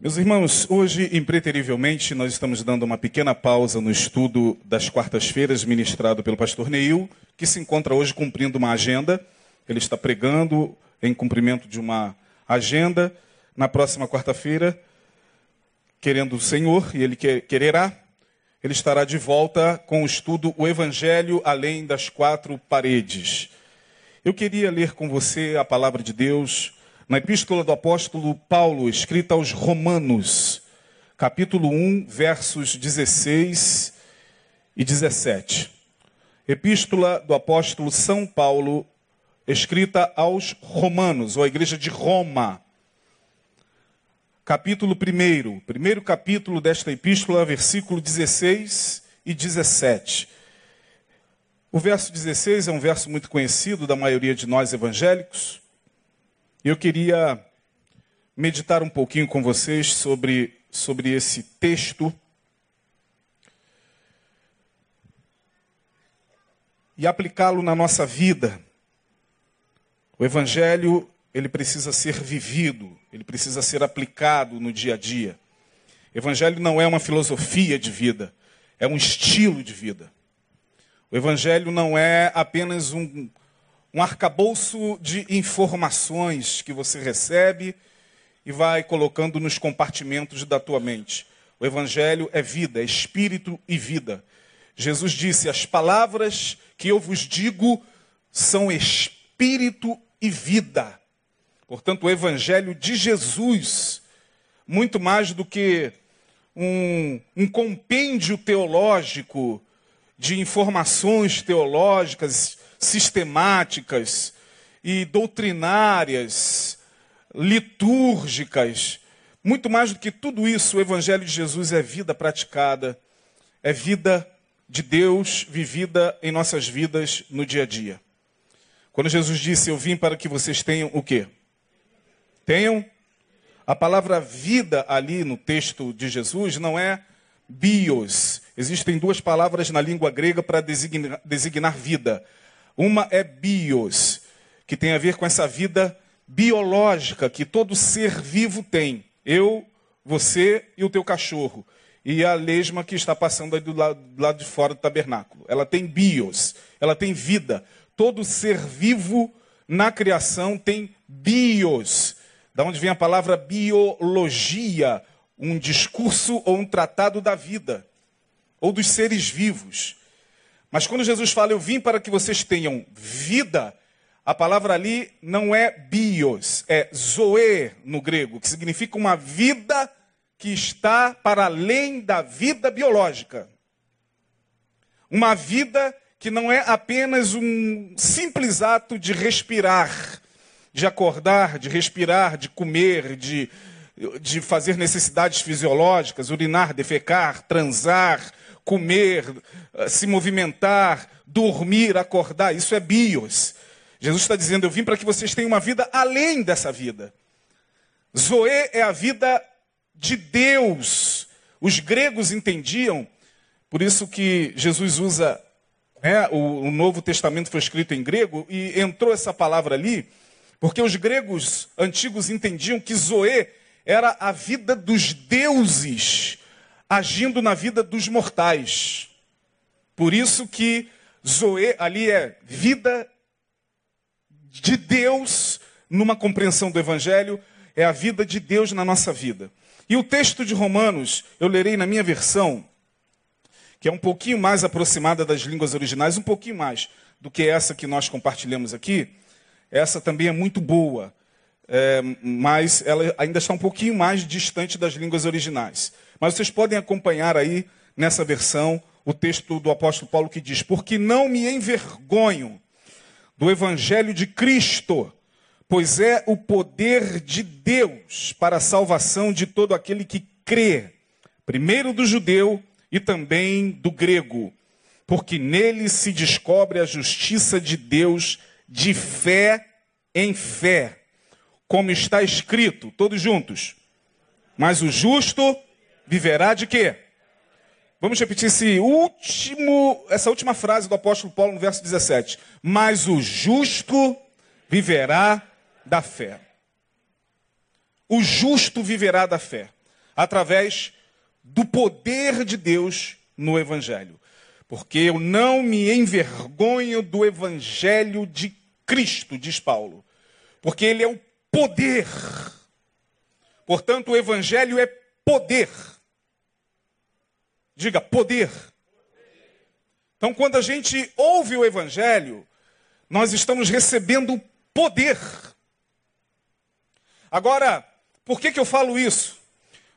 Meus irmãos, hoje, impreterivelmente, nós estamos dando uma pequena pausa no estudo das quartas-feiras ministrado pelo pastor Neil, que se encontra hoje cumprindo uma agenda. Ele está pregando em cumprimento de uma agenda. Na próxima quarta-feira, querendo o Senhor, e ele quererá, ele estará de volta com o estudo O Evangelho Além das Quatro Paredes. Eu queria ler com você a palavra de Deus na epístola do apóstolo Paulo, escrita aos Romanos, capítulo 1, versos 16 e 17. Epístola do apóstolo São Paulo, escrita aos Romanos, ou à igreja de Roma. Capítulo 1, primeiro capítulo desta epístola, versículo 16 e 17. O verso 16 é um verso muito conhecido da maioria de nós evangélicos. Eu queria meditar um pouquinho com vocês sobre, sobre esse texto. E aplicá-lo na nossa vida. O Evangelho, ele precisa ser vivido, ele precisa ser aplicado no dia a dia. Evangelho não é uma filosofia de vida, é um estilo de vida. O Evangelho não é apenas um, um arcabouço de informações que você recebe e vai colocando nos compartimentos da tua mente. O Evangelho é vida, é espírito e vida. Jesus disse: As palavras que eu vos digo são espírito e vida. Portanto, o Evangelho de Jesus, muito mais do que um, um compêndio teológico de informações teológicas sistemáticas e doutrinárias, litúrgicas. Muito mais do que tudo isso, o Evangelho de Jesus é vida praticada, é vida de Deus vivida em nossas vidas no dia a dia. Quando Jesus disse: Eu vim para que vocês tenham o quê? Tenham. A palavra vida ali no texto de Jesus não é bios. Existem duas palavras na língua grega para designar, designar vida. Uma é bios, que tem a ver com essa vida biológica que todo ser vivo tem. Eu, você e o teu cachorro. E a lesma que está passando aí do lado, do lado de fora do tabernáculo. Ela tem bios, ela tem vida. Todo ser vivo na criação tem bios. Da onde vem a palavra biologia, um discurso ou um tratado da vida, ou dos seres vivos. Mas quando Jesus fala, eu vim para que vocês tenham vida, a palavra ali não é bios, é zoe no grego, que significa uma vida que está para além da vida biológica. Uma vida que não é apenas um simples ato de respirar, de acordar, de respirar, de comer, de, de fazer necessidades fisiológicas, urinar, defecar, transar, comer, se movimentar, dormir, acordar. Isso é bios. Jesus está dizendo: Eu vim para que vocês tenham uma vida além dessa vida. Zoe é a vida de Deus. Os gregos entendiam, por isso que Jesus usa, né, o, o Novo Testamento foi escrito em grego e entrou essa palavra ali, porque os gregos antigos entendiam que Zoe era a vida dos deuses agindo na vida dos mortais. Por isso que Zoe ali é vida de Deus numa compreensão do Evangelho, é a vida de Deus na nossa vida. E o texto de Romanos, eu lerei na minha versão, que é um pouquinho mais aproximada das línguas originais, um pouquinho mais do que essa que nós compartilhamos aqui. Essa também é muito boa, é, mas ela ainda está um pouquinho mais distante das línguas originais. Mas vocês podem acompanhar aí nessa versão o texto do apóstolo Paulo que diz: Porque não me envergonho do evangelho de Cristo, pois é o poder de Deus para a salvação de todo aquele que crê, primeiro do judeu e também do grego, porque nele se descobre a justiça de Deus de fé em fé, como está escrito, todos juntos. Mas o justo viverá de quê? Vamos repetir último, essa última frase do apóstolo Paulo no verso 17. Mas o justo viverá da fé. O justo viverá da fé. através do poder de Deus no Evangelho. Porque eu não me envergonho do Evangelho de Cristo, diz Paulo. Porque ele é o poder. Portanto, o Evangelho é poder. Diga, poder. Então, quando a gente ouve o Evangelho, nós estamos recebendo poder. Agora, por que, que eu falo isso?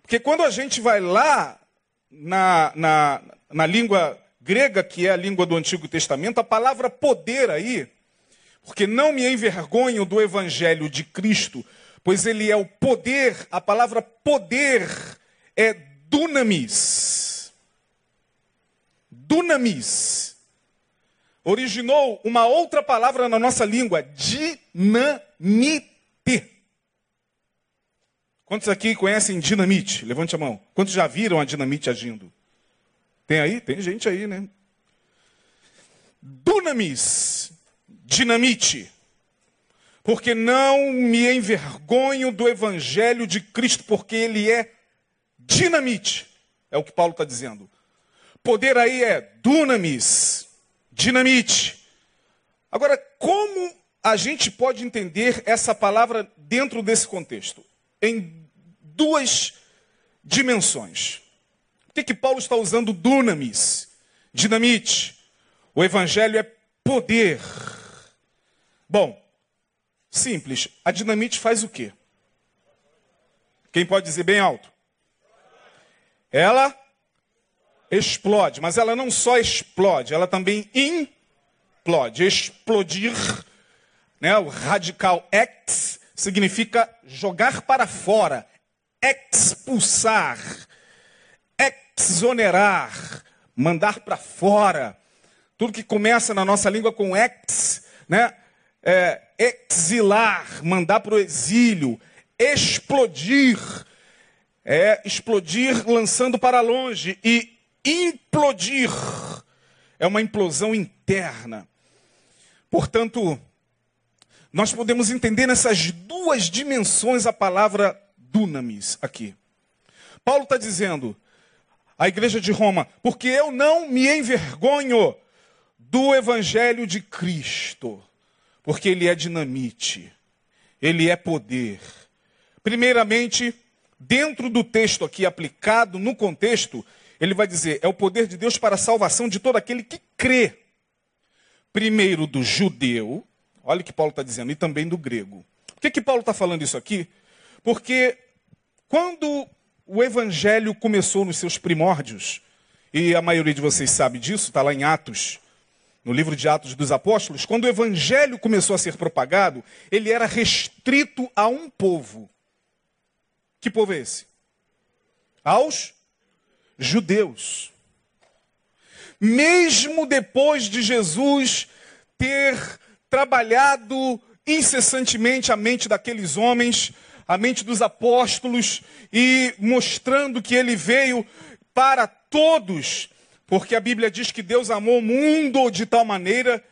Porque quando a gente vai lá na, na, na língua grega, que é a língua do Antigo Testamento, a palavra poder aí, porque não me envergonho do Evangelho de Cristo, pois ele é o poder, a palavra poder é dunamis. Dunamis. Originou uma outra palavra na nossa língua, dinamite. Quantos aqui conhecem dinamite? Levante a mão. Quantos já viram a dinamite agindo? Tem aí? Tem gente aí, né? Dunamis, dinamite. Porque não me envergonho do evangelho de Cristo, porque ele é dinamite. É o que Paulo está dizendo. Poder aí é dunamis, dinamite. Agora, como a gente pode entender essa palavra dentro desse contexto? Em duas dimensões. Por que, que Paulo está usando dunamis, dinamite? O evangelho é poder. Bom, simples. A dinamite faz o quê? Quem pode dizer bem alto? Ela explode, mas ela não só explode, ela também implode. Explodir, né, o radical ex significa jogar para fora, expulsar, exonerar, mandar para fora. Tudo que começa na nossa língua com ex, né? É, exilar, mandar para o exílio, explodir, é explodir lançando para longe e implodir é uma implosão interna. Portanto, nós podemos entender nessas duas dimensões a palavra dunamis aqui. Paulo está dizendo à igreja de Roma, porque eu não me envergonho do evangelho de Cristo, porque ele é dinamite, ele é poder. Primeiramente, dentro do texto aqui aplicado no contexto, ele vai dizer: é o poder de Deus para a salvação de todo aquele que crê. Primeiro do judeu, olha o que Paulo está dizendo, e também do grego. Por que, que Paulo está falando isso aqui? Porque quando o evangelho começou nos seus primórdios, e a maioria de vocês sabe disso, está lá em Atos, no livro de Atos dos Apóstolos, quando o evangelho começou a ser propagado, ele era restrito a um povo. Que povo é esse? Aos judeus. Mesmo depois de Jesus ter trabalhado incessantemente a mente daqueles homens, a mente dos apóstolos e mostrando que ele veio para todos, porque a Bíblia diz que Deus amou o mundo de tal maneira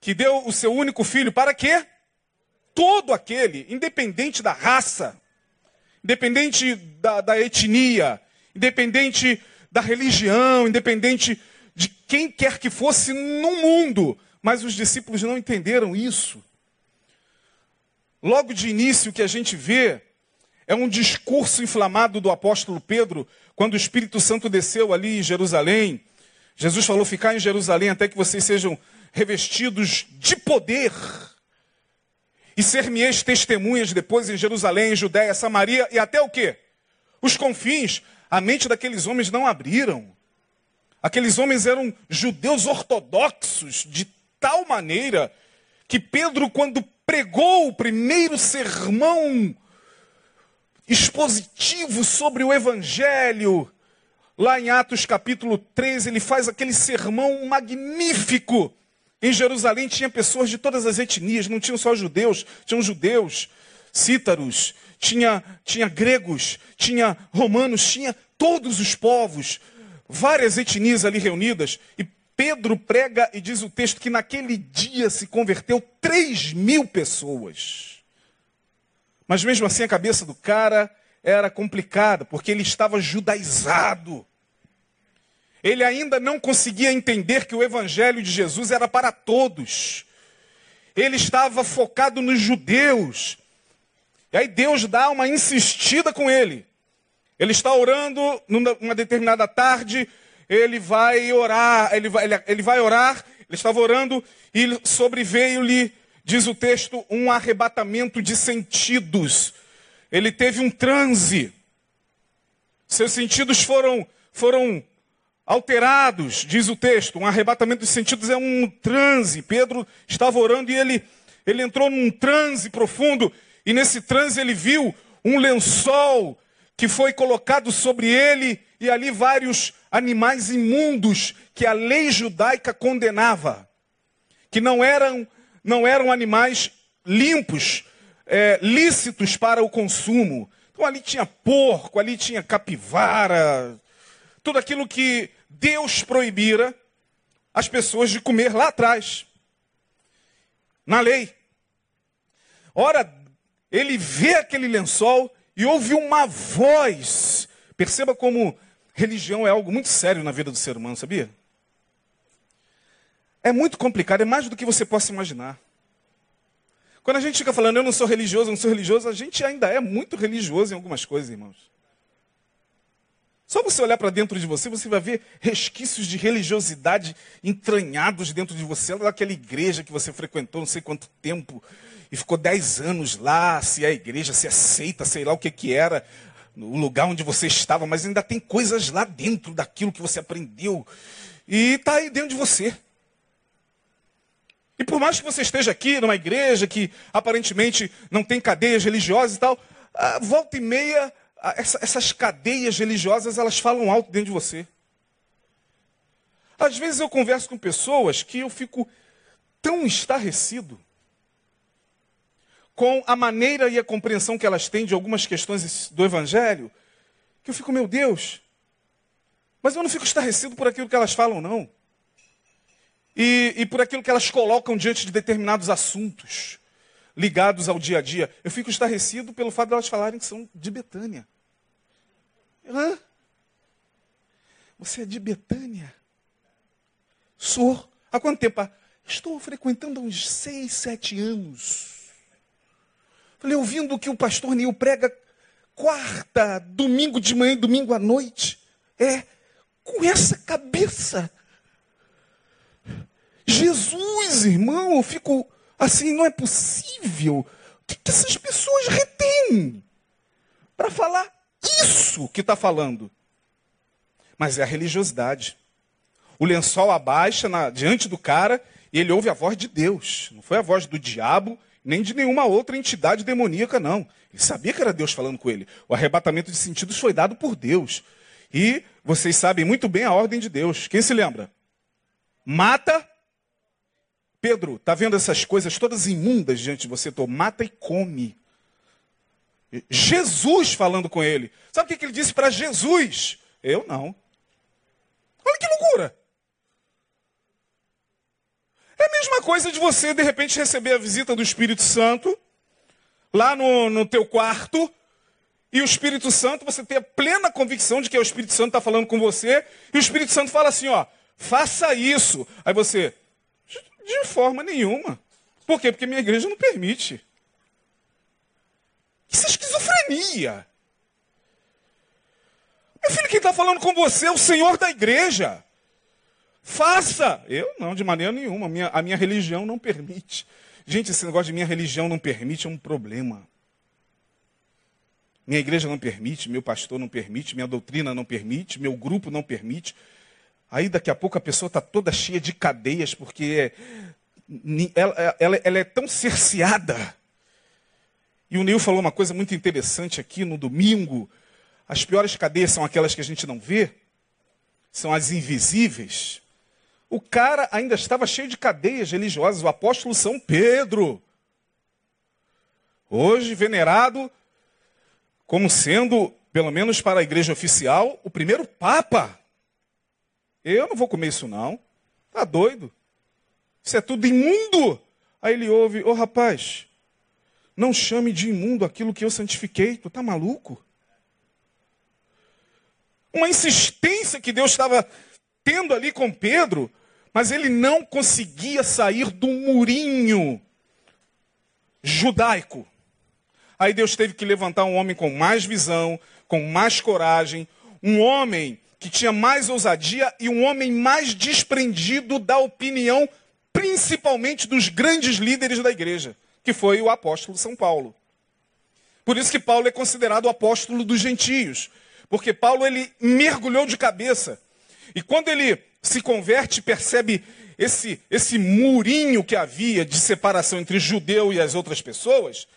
que deu o seu único filho para quê? Todo aquele, independente da raça, independente da, da etnia, independente da religião, independente de quem quer que fosse no mundo. Mas os discípulos não entenderam isso. Logo de início, o que a gente vê é um discurso inflamado do apóstolo Pedro, quando o Espírito Santo desceu ali em Jerusalém. Jesus falou: ficar em Jerusalém até que vocês sejam revestidos de poder. E ser-me-eis testemunhas depois em Jerusalém, Judéia, Samaria e até o quê? Os confins. A mente daqueles homens não abriram. Aqueles homens eram judeus ortodoxos de tal maneira que Pedro, quando pregou o primeiro sermão expositivo sobre o Evangelho, lá em Atos capítulo 13, ele faz aquele sermão magnífico. Em Jerusalém tinha pessoas de todas as etnias, não tinham só judeus, tinham judeus, cítaros, tinha, tinha gregos, tinha romanos, tinha todos os povos, várias etnias ali reunidas. E Pedro prega e diz o texto que naquele dia se converteu 3 mil pessoas. Mas mesmo assim a cabeça do cara era complicada, porque ele estava judaizado. Ele ainda não conseguia entender que o evangelho de Jesus era para todos. Ele estava focado nos judeus. E aí Deus dá uma insistida com ele. Ele está orando numa determinada tarde, ele vai orar, ele vai, ele, ele vai orar, ele estava orando e sobreveio-lhe, diz o texto, um arrebatamento de sentidos. Ele teve um transe. Seus sentidos foram, foram alterados, diz o texto. Um arrebatamento de sentidos é um transe. Pedro estava orando e ele, ele entrou num transe profundo. E nesse transe ele viu um lençol que foi colocado sobre ele e ali vários animais imundos que a lei judaica condenava, que não eram, não eram animais limpos, é, lícitos para o consumo. Então ali tinha porco, ali tinha capivara, tudo aquilo que Deus proibira as pessoas de comer lá atrás, na lei. Ora, ele vê aquele lençol e ouve uma voz. Perceba como religião é algo muito sério na vida do ser humano, sabia? É muito complicado, é mais do que você possa imaginar. Quando a gente fica falando, eu não sou religioso, eu não sou religioso, a gente ainda é muito religioso em algumas coisas, irmãos. Só você olhar para dentro de você, você vai ver resquícios de religiosidade entranhados dentro de você, daquela igreja que você frequentou não sei quanto tempo e ficou dez anos lá, se é a igreja, se é sei lá o que que era, o lugar onde você estava, mas ainda tem coisas lá dentro daquilo que você aprendeu e está aí dentro de você. E por mais que você esteja aqui numa igreja que aparentemente não tem cadeias religiosas e tal, volta e meia essa, essas cadeias religiosas, elas falam alto dentro de você. Às vezes eu converso com pessoas que eu fico tão estarrecido com a maneira e a compreensão que elas têm de algumas questões do Evangelho, que eu fico, meu Deus, mas eu não fico estarrecido por aquilo que elas falam, não. E, e por aquilo que elas colocam diante de determinados assuntos ligados ao dia a dia. Eu fico estarrecido pelo fato de elas falarem que são de Betânia. Hã? Você é de Betânia? Sou. Há quanto tempo? Estou frequentando há uns seis, sete anos. Falei, ouvindo que o pastor Nil prega quarta, domingo de manhã e domingo à noite. É, com essa cabeça. Jesus, irmão, eu fico assim, não é possível. O que, que essas pessoas retêm para falar isso que está falando. Mas é a religiosidade. O lençol abaixa na, diante do cara e ele ouve a voz de Deus. Não foi a voz do diabo, nem de nenhuma outra entidade demoníaca, não. Ele sabia que era Deus falando com ele. O arrebatamento de sentidos foi dado por Deus. E vocês sabem muito bem a ordem de Deus. Quem se lembra? Mata. Pedro, está vendo essas coisas todas imundas diante de você? Tô, mata e come. Jesus falando com ele. Sabe o que ele disse para Jesus? Eu não. Olha que loucura. É a mesma coisa de você, de repente, receber a visita do Espírito Santo, lá no, no teu quarto, e o Espírito Santo, você ter a plena convicção de que é o Espírito Santo está falando com você, e o Espírito Santo fala assim, ó, faça isso. Aí você, de forma nenhuma. Por quê? Porque minha igreja não permite. Isso é esquizofrenia. Meu filho, quem está falando com você é o Senhor da igreja. Faça. Eu não, de maneira nenhuma. A minha, a minha religião não permite. Gente, esse negócio de minha religião não permite é um problema. Minha igreja não permite, meu pastor não permite, minha doutrina não permite, meu grupo não permite. Aí daqui a pouco a pessoa está toda cheia de cadeias, porque ela, ela, ela é tão cerceada e o Neil falou uma coisa muito interessante aqui no domingo. As piores cadeias são aquelas que a gente não vê, são as invisíveis. O cara ainda estava cheio de cadeias religiosas, o apóstolo São Pedro. Hoje venerado como sendo, pelo menos para a igreja oficial, o primeiro papa. Eu não vou comer isso não. Tá doido? Isso é tudo imundo. Aí ele ouve, ô oh, rapaz, não chame de imundo aquilo que eu santifiquei. Tu tá maluco? uma insistência que Deus estava tendo ali com Pedro, mas ele não conseguia sair do murinho judaico. Aí Deus teve que levantar um homem com mais visão, com mais coragem, um homem que tinha mais ousadia e um homem mais desprendido da opinião, principalmente dos grandes líderes da igreja, que foi o apóstolo São Paulo. Por isso que Paulo é considerado o apóstolo dos gentios, porque Paulo ele mergulhou de cabeça. E quando ele se converte, percebe esse, esse murinho que havia de separação entre judeu e as outras pessoas,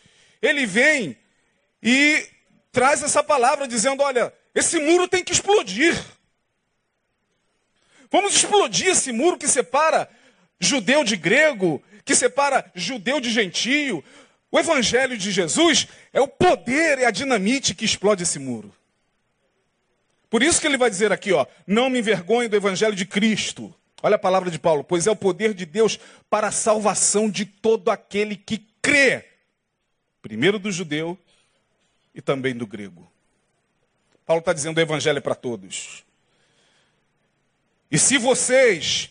ele vem e traz essa palavra dizendo: olha, esse muro tem que explodir. Vamos explodir esse muro que separa judeu de grego, que separa judeu de gentio. O evangelho de Jesus é o poder, é a dinamite que explode esse muro. Por isso que ele vai dizer aqui, ó, não me envergonhe do evangelho de Cristo. Olha a palavra de Paulo, pois é o poder de Deus para a salvação de todo aquele que crê. Primeiro do judeu e também do grego. Paulo está dizendo o evangelho é para todos. E se vocês,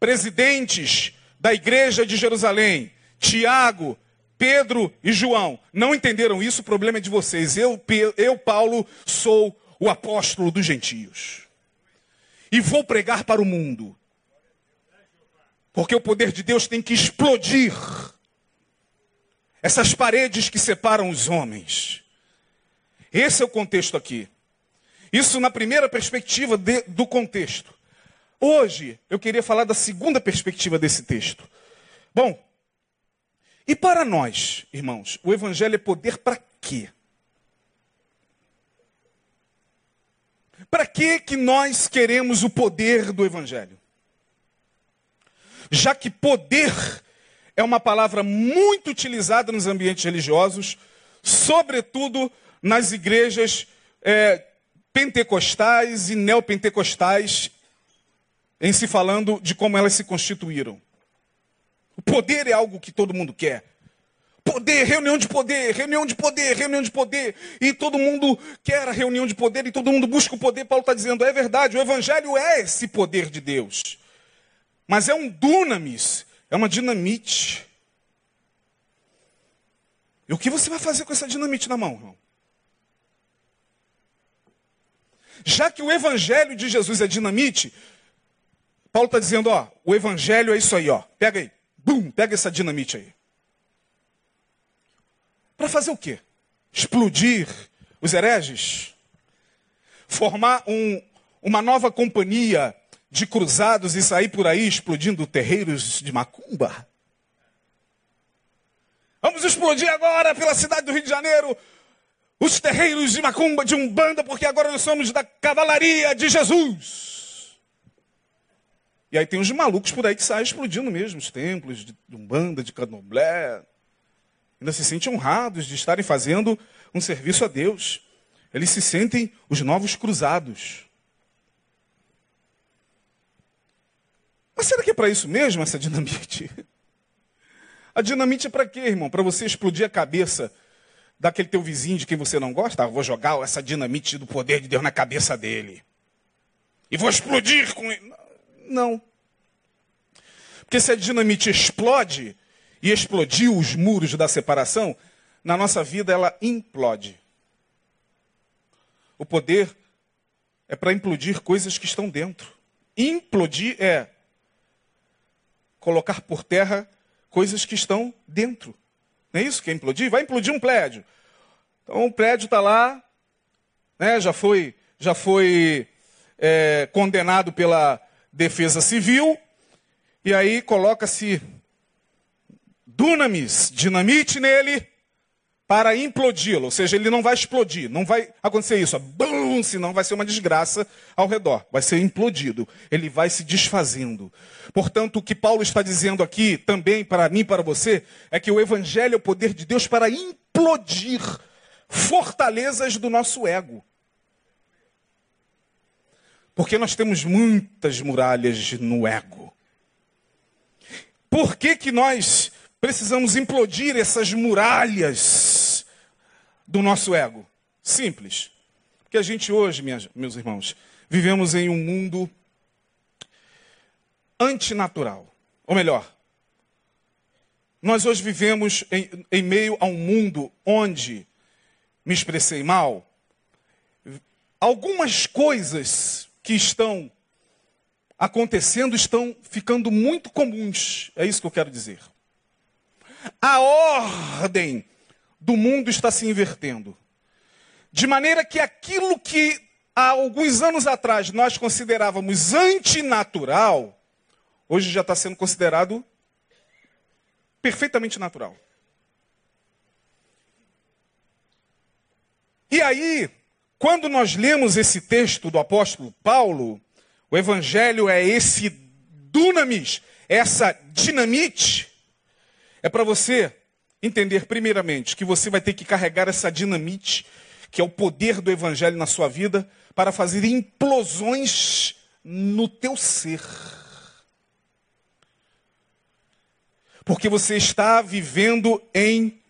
presidentes da igreja de Jerusalém, Tiago, Pedro e João, não entenderam isso, o problema é de vocês. Eu, eu Paulo, sou o apóstolo dos gentios. E vou pregar para o mundo. Porque o poder de Deus tem que explodir essas paredes que separam os homens. Esse é o contexto aqui. Isso na primeira perspectiva de, do contexto. Hoje eu queria falar da segunda perspectiva desse texto. Bom, e para nós, irmãos, o evangelho é poder para quê? Para que que nós queremos o poder do evangelho? Já que poder é uma palavra muito utilizada nos ambientes religiosos, sobretudo nas igrejas é, pentecostais e neopentecostais, em se falando de como elas se constituíram. O poder é algo que todo mundo quer. Poder, reunião de poder, reunião de poder, reunião de poder. E todo mundo quer a reunião de poder e todo mundo busca o poder. Paulo está dizendo, é verdade, o Evangelho é esse poder de Deus. Mas é um dunamis, é uma dinamite. E o que você vai fazer com essa dinamite na mão, irmão? Já que o Evangelho de Jesus é dinamite, Paulo está dizendo, ó, o Evangelho é isso aí, ó. Pega aí. Bum, pega essa dinamite aí. Para fazer o quê? Explodir os hereges? Formar um, uma nova companhia de cruzados e sair por aí explodindo terreiros de macumba? Vamos explodir agora pela cidade do Rio de Janeiro os terreiros de macumba, de umbanda, porque agora nós somos da cavalaria de Jesus. E aí tem uns malucos por aí que saem explodindo mesmo os templos de umbanda, de candomblé ainda se sentem honrados de estarem fazendo um serviço a Deus. Eles se sentem os novos cruzados. Mas será que é para isso mesmo essa dinamite? A dinamite é para quê, irmão? Para você explodir a cabeça daquele teu vizinho de quem você não gosta? Ah, vou jogar essa dinamite do poder de Deus na cabeça dele. E vou explodir com ele. Não. Porque se a dinamite explode, e explodiu os muros da separação, na nossa vida ela implode. O poder é para implodir coisas que estão dentro. Implodir é colocar por terra coisas que estão dentro. Não é isso que é implodir? Vai implodir um prédio. Então o prédio está lá, né, já foi, já foi é, condenado pela defesa civil, e aí coloca-se dunamis, dinamite nele, para implodi-lo. Ou seja, ele não vai explodir, não vai acontecer isso, bum, senão vai ser uma desgraça ao redor, vai ser implodido, ele vai se desfazendo. Portanto, o que Paulo está dizendo aqui, também para mim e para você, é que o Evangelho é o poder de Deus para implodir fortalezas do nosso ego. Porque nós temos muitas muralhas no ego. Por que, que nós Precisamos implodir essas muralhas do nosso ego. Simples. Porque a gente hoje, minhas, meus irmãos, vivemos em um mundo antinatural. Ou melhor, nós hoje vivemos em, em meio a um mundo onde, me expressei mal, algumas coisas que estão acontecendo estão ficando muito comuns. É isso que eu quero dizer. A ordem do mundo está se invertendo. De maneira que aquilo que há alguns anos atrás nós considerávamos antinatural, hoje já está sendo considerado perfeitamente natural. E aí, quando nós lemos esse texto do apóstolo Paulo, o evangelho é esse dunamis, essa dinamite. É para você entender, primeiramente, que você vai ter que carregar essa dinamite, que é o poder do evangelho na sua vida, para fazer implosões no teu ser. Porque você está vivendo em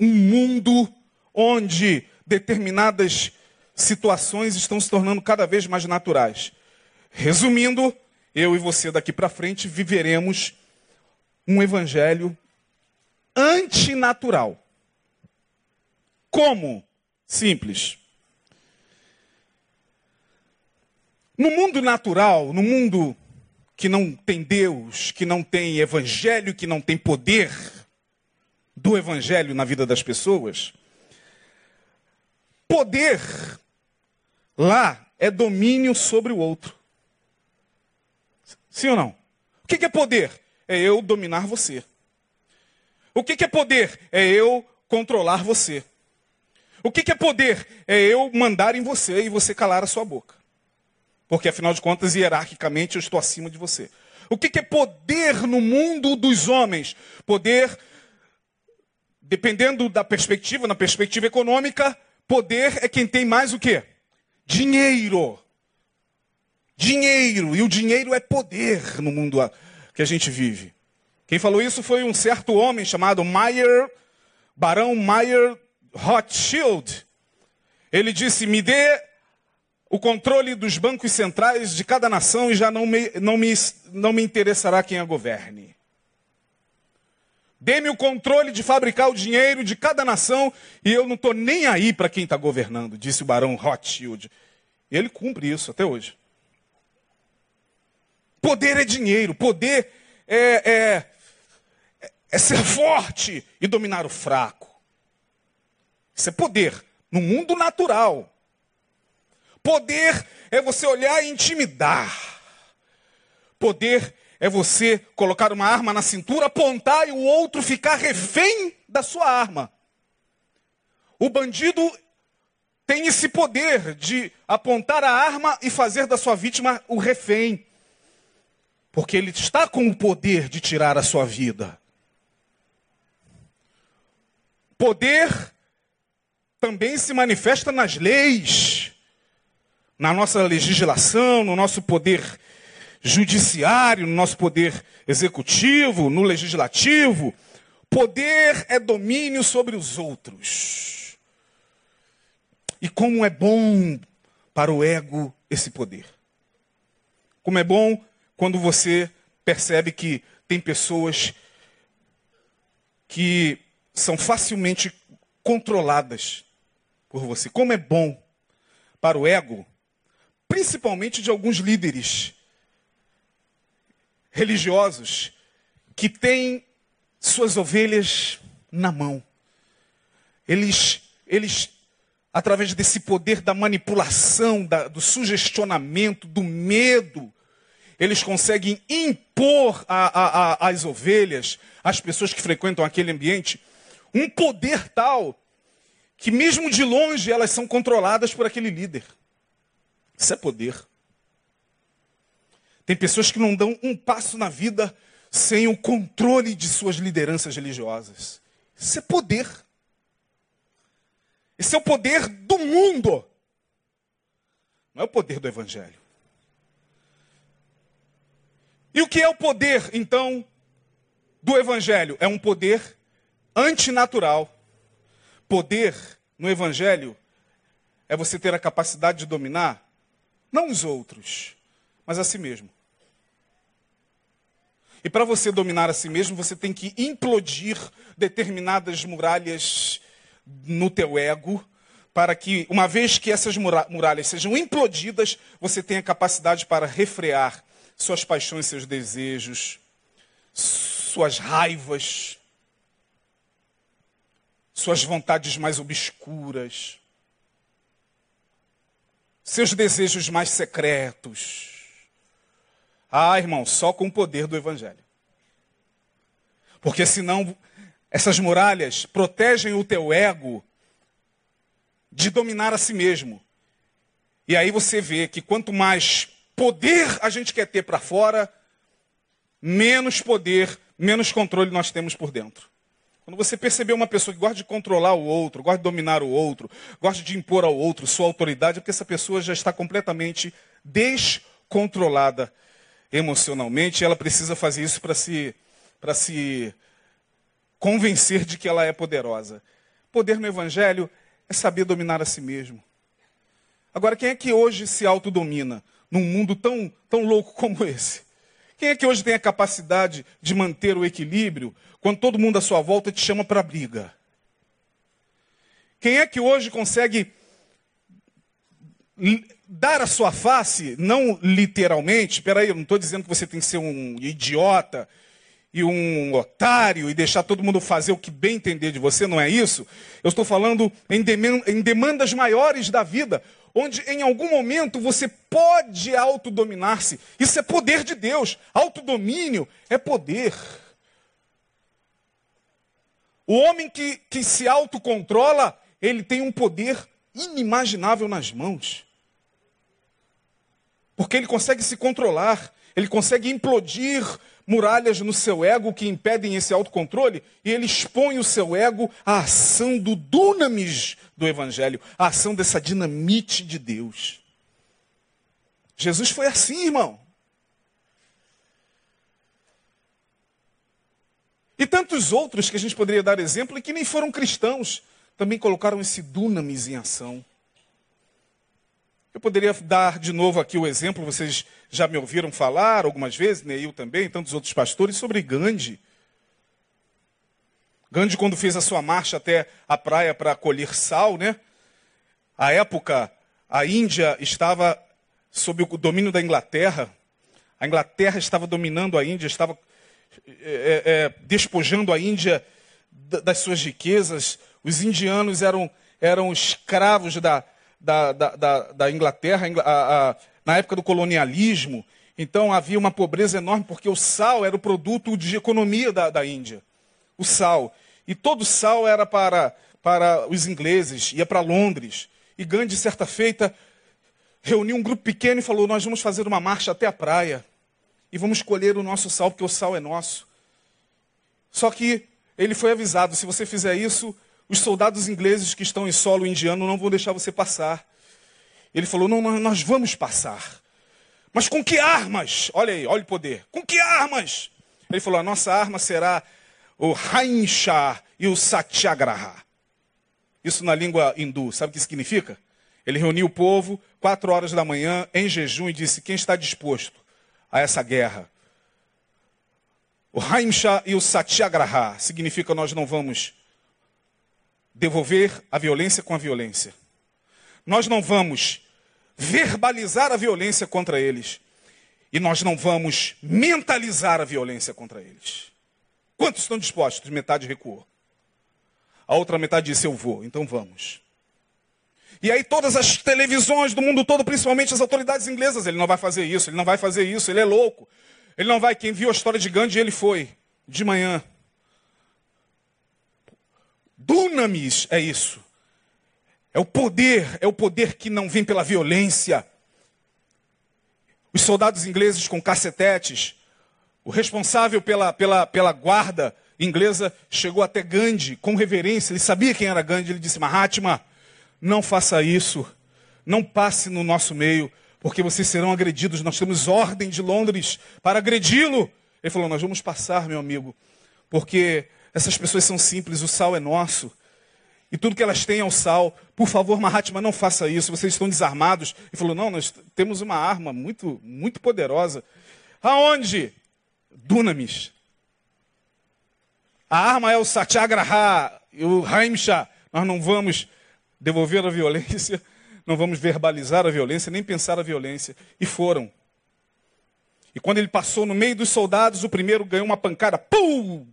um mundo onde determinadas situações estão se tornando cada vez mais naturais. Resumindo, eu e você daqui para frente viveremos um evangelho antinatural. Como? Simples. No mundo natural, no mundo que não tem Deus, que não tem evangelho, que não tem poder do evangelho na vida das pessoas, poder lá é domínio sobre o outro. Sim ou não? O que é poder? É eu dominar você. O que é poder? É eu controlar você. O que é poder? É eu mandar em você e você calar a sua boca. Porque, afinal de contas, hierarquicamente, eu estou acima de você. O que é poder no mundo dos homens? Poder, dependendo da perspectiva, na perspectiva econômica, poder é quem tem mais o quê? Dinheiro. Dinheiro, e o dinheiro é poder no mundo que a gente vive. Quem falou isso foi um certo homem chamado Meyer, Barão Meyer Rothschild. Ele disse: Me dê o controle dos bancos centrais de cada nação e já não me, não me, não me interessará quem a governe. Dê-me o controle de fabricar o dinheiro de cada nação e eu não estou nem aí para quem está governando, disse o barão Rothschild. E ele cumpre isso até hoje. Poder é dinheiro, poder é, é, é ser forte e dominar o fraco. Isso é poder no mundo natural. Poder é você olhar e intimidar. Poder é você colocar uma arma na cintura, apontar e o outro ficar refém da sua arma. O bandido tem esse poder de apontar a arma e fazer da sua vítima o refém. Porque ele está com o poder de tirar a sua vida. Poder também se manifesta nas leis, na nossa legislação, no nosso poder judiciário, no nosso poder executivo, no legislativo. Poder é domínio sobre os outros. E como é bom para o ego esse poder. Como é bom quando você percebe que tem pessoas que são facilmente controladas por você. Como é bom para o ego, principalmente de alguns líderes religiosos que têm suas ovelhas na mão. Eles, eles através desse poder da manipulação, da, do sugestionamento, do medo, eles conseguem impor às ovelhas, às pessoas que frequentam aquele ambiente, um poder tal que, mesmo de longe, elas são controladas por aquele líder. Isso é poder. Tem pessoas que não dão um passo na vida sem o controle de suas lideranças religiosas. Isso é poder. Esse é o poder do mundo. Não é o poder do Evangelho. E o que é o poder, então, do Evangelho? É um poder antinatural. Poder no Evangelho é você ter a capacidade de dominar não os outros, mas a si mesmo. E para você dominar a si mesmo, você tem que implodir determinadas muralhas no teu ego, para que, uma vez que essas muralhas sejam implodidas, você tenha capacidade para refrear suas paixões, seus desejos, suas raivas, suas vontades mais obscuras, seus desejos mais secretos. Ah, irmão, só com o poder do Evangelho. Porque senão essas muralhas protegem o teu ego de dominar a si mesmo. E aí você vê que quanto mais poder a gente quer ter para fora, menos poder, menos controle nós temos por dentro. Quando você perceber uma pessoa que gosta de controlar o outro, gosta de dominar o outro, gosta de impor ao outro sua autoridade, é porque essa pessoa já está completamente descontrolada emocionalmente. Ela precisa fazer isso para se, para se convencer de que ela é poderosa. Poder no Evangelho é saber dominar a si mesmo. Agora, quem é que hoje se autodomina num mundo tão, tão louco como esse? Quem é que hoje tem a capacidade de manter o equilíbrio quando todo mundo à sua volta te chama para briga? Quem é que hoje consegue dar a sua face, não literalmente, peraí, eu não estou dizendo que você tem que ser um idiota e um otário e deixar todo mundo fazer o que bem entender de você, não é isso? Eu estou falando em demandas maiores da vida, onde em algum momento você pode autodominar-se. Isso é poder de Deus. Autodomínio é poder. O homem que, que se autocontrola, ele tem um poder inimaginável nas mãos. Porque ele consegue se controlar, ele consegue implodir muralhas no seu ego que impedem esse autocontrole e ele expõe o seu ego à ação do dunamis do Evangelho, à ação dessa dinamite de Deus. Jesus foi assim, irmão. E tantos outros que a gente poderia dar exemplo e que nem foram cristãos, também colocaram esse dunamis em ação. Eu poderia dar de novo aqui o exemplo, vocês já me ouviram falar algumas vezes, Neil também, tantos outros pastores, sobre Gandhi. Gandhi, quando fez a sua marcha até a praia para colher sal, né? A época, a Índia estava sob o domínio da Inglaterra. A Inglaterra estava dominando a Índia, estava é, é, despojando a Índia das suas riquezas. Os indianos eram, eram escravos da, da, da, da, da Inglaterra, a, a, na época do colonialismo. Então havia uma pobreza enorme, porque o sal era o produto de economia da, da Índia. O sal. E todo o sal era para, para os ingleses, ia para Londres. E Gandhi, certa feita, reuniu um grupo pequeno e falou: Nós vamos fazer uma marcha até a praia. E vamos colher o nosso sal, porque o sal é nosso. Só que ele foi avisado: se você fizer isso, os soldados ingleses que estão em solo indiano não vão deixar você passar. Ele falou: não, nós vamos passar. Mas com que armas? Olha aí, olha o poder. Com que armas? Ele falou: a nossa arma será o Hainshah e o Satyagraha. Isso na língua hindu, sabe o que significa? Ele reuniu o povo, quatro horas da manhã, em jejum, e disse: Quem está disposto a essa guerra? O Haimshah e o Satyagraha significa nós não vamos devolver a violência com a violência. Nós não vamos verbalizar a violência contra eles. E nós não vamos mentalizar a violência contra eles. Quantos estão dispostos? Metade recuou. A outra metade disse: Eu vou, então vamos. E aí todas as televisões do mundo todo, principalmente as autoridades inglesas, ele não vai fazer isso, ele não vai fazer isso, ele é louco. Ele não vai. Quem viu a história de Gandhi, ele foi de manhã. Dunamis é isso. É o poder, é o poder que não vem pela violência. Os soldados ingleses com cacetetes, o responsável pela, pela, pela guarda inglesa chegou até Gandhi com reverência. Ele sabia quem era Gandhi. Ele disse: Mahatma, não faça isso. Não passe no nosso meio, porque vocês serão agredidos. Nós temos ordem de Londres para agredi-lo. Ele falou: Nós vamos passar, meu amigo, porque essas pessoas são simples, o sal é nosso. e tudo que elas têm é o sal. Por favor, Mahatma, não faça isso. Vocês estão desarmados. E falou: Não, nós temos uma arma muito, muito poderosa. Aonde? Dunamis. A arma é o Satyagraha o Haimsha. Nós não vamos devolver a violência, não vamos verbalizar a violência, nem pensar a violência. E foram. E quando ele passou no meio dos soldados, o primeiro ganhou uma pancada, pum!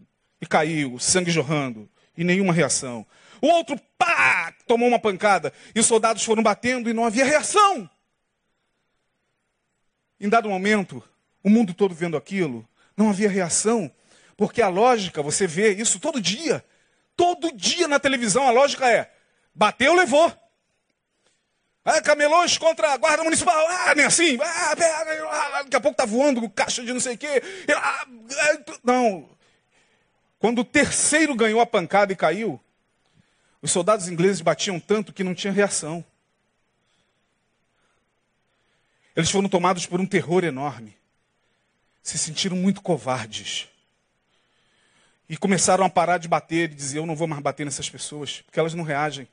E caiu, sangue jorrando. E nenhuma reação. O outro, pá! Tomou uma pancada. E os soldados foram batendo e não havia reação. Em dado momento, o mundo todo vendo aquilo, não havia reação. Porque a lógica, você vê isso todo dia. Todo dia na televisão, a lógica é: bateu, levou. Ah, camelões contra a guarda municipal. Ah, nem assim. Ah, daqui a pouco tá voando caixa de não sei o quê. Ah, não. Quando o terceiro ganhou a pancada e caiu, os soldados ingleses batiam tanto que não tinha reação. Eles foram tomados por um terror enorme. Se sentiram muito covardes. E começaram a parar de bater e dizer: Eu não vou mais bater nessas pessoas, porque elas não reagem.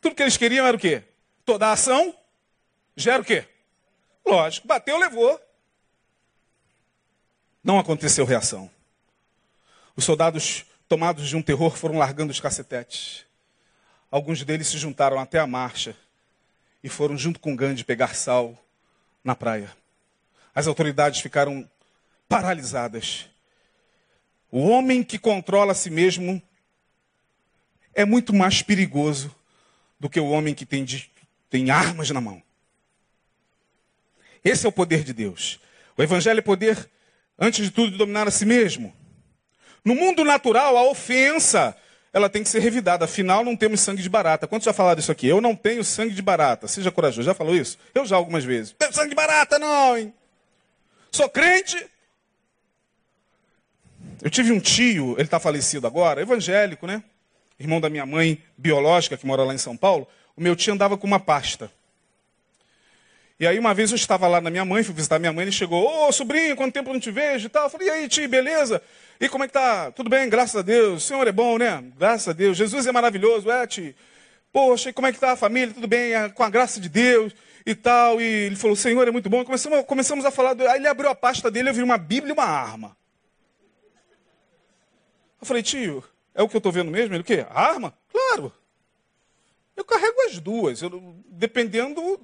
Tudo que eles queriam era o quê? Toda ação gera o quê? Lógico, bateu, levou. Não aconteceu reação. Os soldados, tomados de um terror, foram largando os cacetetes. Alguns deles se juntaram até a marcha e foram junto com Gandhi pegar sal na praia. As autoridades ficaram paralisadas. O homem que controla a si mesmo é muito mais perigoso do que o homem que tem, tem armas na mão. Esse é o poder de Deus. O Evangelho é poder, antes de tudo, de dominar a si mesmo. No mundo natural, a ofensa ela tem que ser revidada. Afinal, não temos sangue de barata. Quantos já falaram isso aqui? Eu não tenho sangue de barata. Seja corajoso. Já falou isso? Eu já algumas vezes. Tenho sangue de barata, não, hein? Sou crente, eu tive um tio, ele está falecido agora, evangélico, né? Irmão da minha mãe biológica, que mora lá em São Paulo. O meu tio andava com uma pasta. E aí uma vez eu estava lá na minha mãe, fui visitar minha mãe, ele chegou, ô sobrinho, quanto tempo não te vejo e tal. Eu falei, e aí, tio, beleza? E como é que tá? Tudo bem, graças a Deus. O Senhor é bom, né? Graças a Deus. Jesus é maravilhoso, é, tio? Poxa, e como é que tá a família? Tudo bem, é, com a graça de Deus e tal. E ele falou, Senhor é muito bom. Começamos, começamos a falar, do... aí ele abriu a pasta dele, eu vi uma Bíblia e uma arma. Eu falei, tio, é o que eu estou vendo mesmo? Ele, o quê? Arma? Claro. Eu carrego as duas, eu, dependendo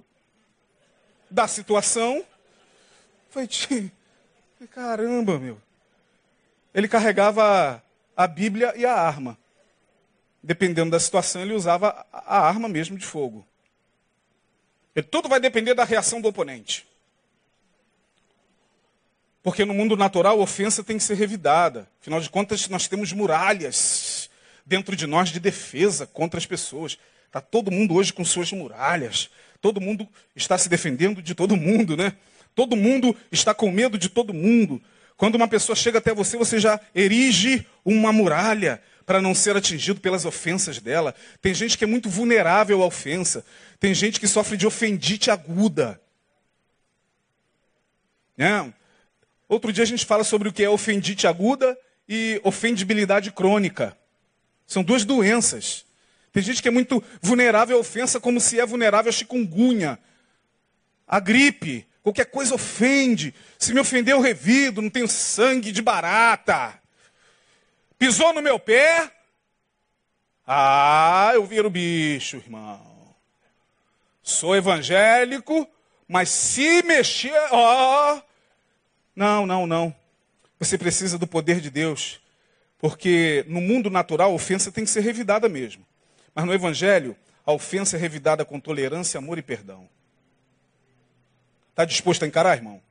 da situação. Falei, tio, caramba, meu. Ele carregava a Bíblia e a arma. Dependendo da situação, ele usava a arma mesmo de fogo. Tudo vai depender da reação do oponente. Porque no mundo natural, a ofensa tem que ser revidada. Afinal de contas, nós temos muralhas dentro de nós de defesa contra as pessoas. Está todo mundo hoje com suas muralhas. Todo mundo está se defendendo de todo mundo, né? Todo mundo está com medo de todo mundo. Quando uma pessoa chega até você, você já erige uma muralha para não ser atingido pelas ofensas dela. Tem gente que é muito vulnerável à ofensa. Tem gente que sofre de ofendite aguda. Né? Outro dia a gente fala sobre o que é ofendite aguda e ofendibilidade crônica. São duas doenças. Tem gente que é muito vulnerável à ofensa, como se é vulnerável à chikungunya, à gripe. Qualquer coisa ofende. Se me ofender, eu revido, não tenho sangue de barata. Pisou no meu pé. Ah, eu viro bicho, irmão. Sou evangélico, mas se mexer, ó, oh, não, não, não. Você precisa do poder de Deus. Porque no mundo natural a ofensa tem que ser revidada mesmo. Mas no Evangelho, a ofensa é revidada com tolerância, amor e perdão. Está disposto a encarar, irmão?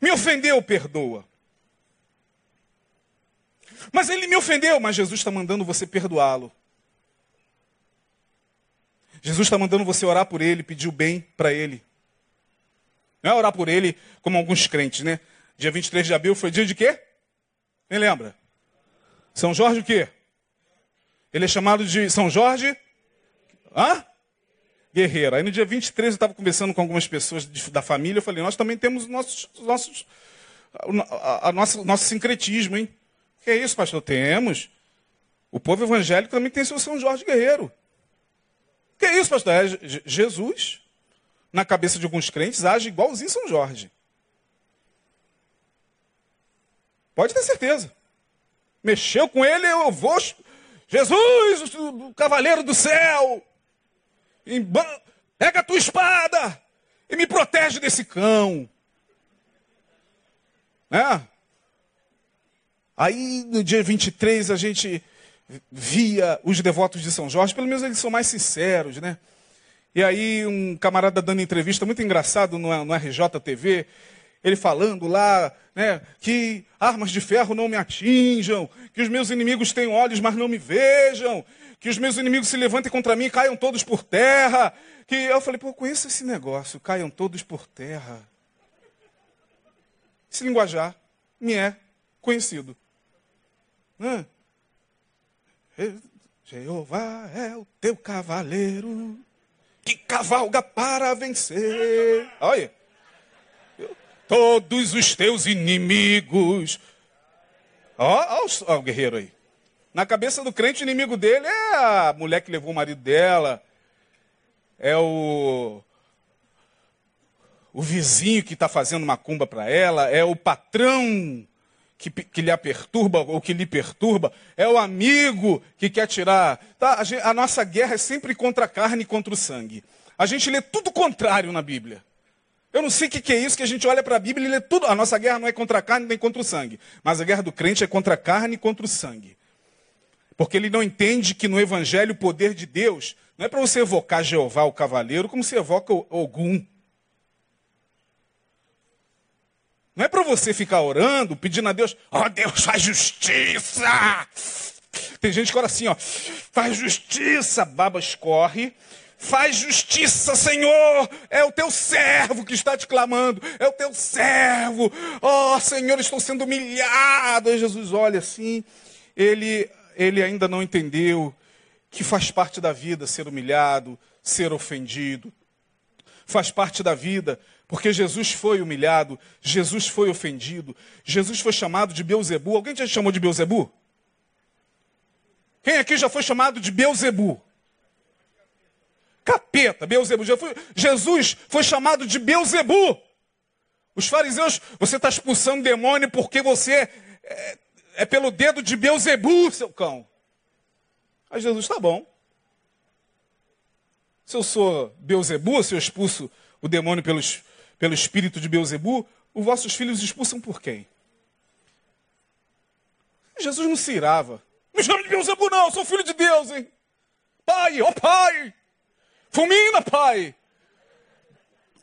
Me ofendeu, perdoa. Mas ele me ofendeu, mas Jesus está mandando você perdoá-lo. Jesus está mandando você orar por ele, pedir o bem para ele. Não é orar por ele como alguns crentes, né? Dia 23 de abril foi dia de quê? Quem lembra? São Jorge o quê? Ele é chamado de São Jorge? Hã? Guerreiro. Aí no dia 23 eu estava conversando com algumas pessoas da família. Eu falei, nós também temos nossos, nossos, a, a nossa, nosso sincretismo, hein? Que é isso, pastor? Temos. O povo evangélico também tem seu São Jorge Guerreiro. Que é isso, pastor? É Jesus, na cabeça de alguns crentes, age igualzinho São Jorge. Pode ter certeza. Mexeu com ele, eu vou. Jesus, o cavaleiro do céu, pega a tua espada e me protege desse cão. Né? Aí no dia 23 a gente via os devotos de São Jorge, pelo menos eles são mais sinceros, né? E aí um camarada dando entrevista muito engraçado no, no RJTV, ele falando lá, né, que armas de ferro não me atinjam, que os meus inimigos têm olhos, mas não me vejam, que os meus inimigos se levantem contra mim e caiam todos por terra. Que eu falei, pô, conheço esse negócio, caiam todos por terra. Esse linguajar me é conhecido. Né? Jeová é o teu cavaleiro que cavalga para vencer. Olha. Todos os teus inimigos. Ó, o guerreiro aí. Na cabeça do crente, o inimigo dele é a mulher que levou o marido dela. É o o vizinho que está fazendo macumba para ela, é o patrão que, que lhe perturba ou que lhe perturba, é o amigo que quer tirar. Tá? A, gente, a nossa guerra é sempre contra a carne e contra o sangue. A gente lê tudo contrário na Bíblia. Eu não sei o que, é isso, que a gente olha para a Bíblia e lê tudo. A nossa guerra não é contra a carne nem contra o sangue. Mas a guerra do crente é contra a carne e contra o sangue. Porque ele não entende que no Evangelho o poder de Deus não é para você evocar Jeová, o cavaleiro, como se evoca Ogum. Não é para você ficar orando, pedindo a Deus, ó oh, Deus, faz justiça. Tem gente que ora assim, ó, faz justiça, baba escorre. Faz justiça, Senhor. É o teu servo que está te clamando. É o teu servo. Oh, Senhor, estou sendo humilhado. E Jesus olha assim. Ele, ele ainda não entendeu que faz parte da vida ser humilhado, ser ofendido. Faz parte da vida porque Jesus foi humilhado, Jesus foi ofendido, Jesus foi chamado de Beuzebu. Alguém já chamou de Beuzebu? Quem aqui já foi chamado de Beuzebu? Capeta, Beuzebu. Jesus foi chamado de Beuzebu. Os fariseus, você está expulsando demônio porque você é, é, pelo dedo de Beuzebu, seu cão. Aí Jesus, tá bom. Se eu sou Beuzebu, se eu expulso o demônio pelos, pelo espírito de Beuzebu, os vossos filhos expulsam por quem? Jesus não se irava. Me chama de Beuzebu não, eu sou filho de Deus, hein? Pai, ó oh pai! Fulmina, pai!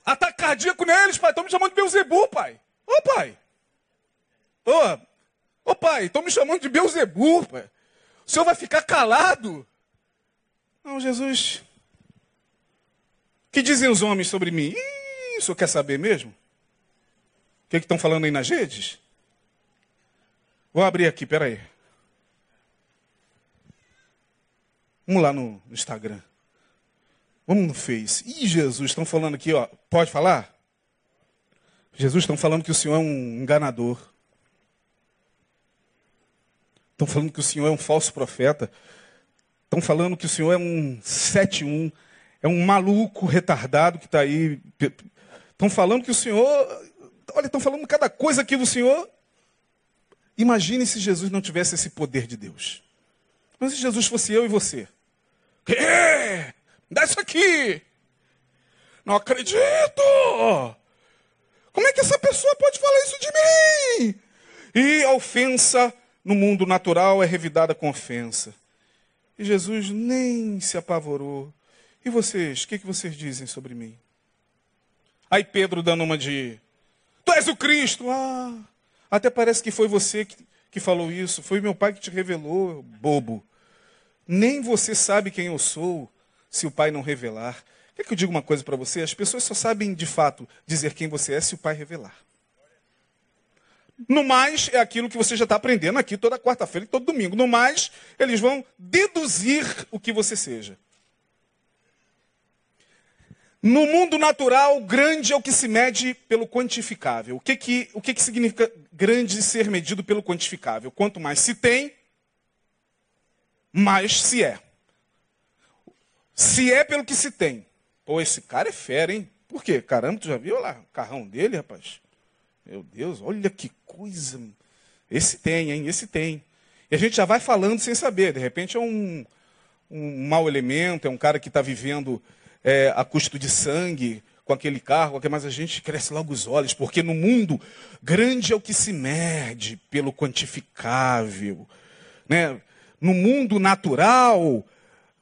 Ataque cardíaco neles, pai. Estão me chamando de Beuzebu, pai. Ô, oh, pai. Ô, oh, oh, pai, estão me chamando de Beuzebu, pai. O senhor vai ficar calado? Não, Jesus. O que dizem os homens sobre mim? Ih, o senhor quer saber mesmo? O que é estão falando aí nas redes? Vou abrir aqui, peraí. Vamos lá no, no Instagram. Vamos no Face. Ih, Jesus, estão falando aqui, ó. Pode falar? Jesus, estão falando que o Senhor é um enganador. Estão falando que o Senhor é um falso profeta. Estão falando que o Senhor é um 7-1. É um maluco retardado que está aí Estão falando que o Senhor. Olha, estão falando cada coisa aqui do Senhor. Imagine se Jesus não tivesse esse poder de Deus. Mas se Jesus fosse eu e você. Que? Dá isso aqui! Não acredito! Como é que essa pessoa pode falar isso de mim? E a ofensa no mundo natural é revidada com ofensa. E Jesus nem se apavorou. E vocês, o que, que vocês dizem sobre mim? Aí Pedro dando uma de. Tu és o Cristo! Ah, até parece que foi você que, que falou isso. Foi meu pai que te revelou, bobo. Nem você sabe quem eu sou se o pai não revelar. Quer que eu diga uma coisa para você? As pessoas só sabem de fato dizer quem você é se o pai revelar. No mais, é aquilo que você já está aprendendo aqui toda quarta-feira e todo domingo. No mais, eles vão deduzir o que você seja. No mundo natural, grande é o que se mede pelo quantificável. O que, que, o que, que significa grande ser medido pelo quantificável? Quanto mais se tem, mas se é. Se é pelo que se tem. Pô, esse cara é fera, hein? Por quê? Caramba, tu já viu lá o carrão dele, rapaz? Meu Deus, olha que coisa. Esse tem, hein? Esse tem. E a gente já vai falando sem saber. De repente é um, um mau elemento, é um cara que está vivendo é, a custo de sangue com aquele carro, mas a gente cresce logo os olhos, porque no mundo, grande é o que se mede pelo quantificável. Né? No mundo natural,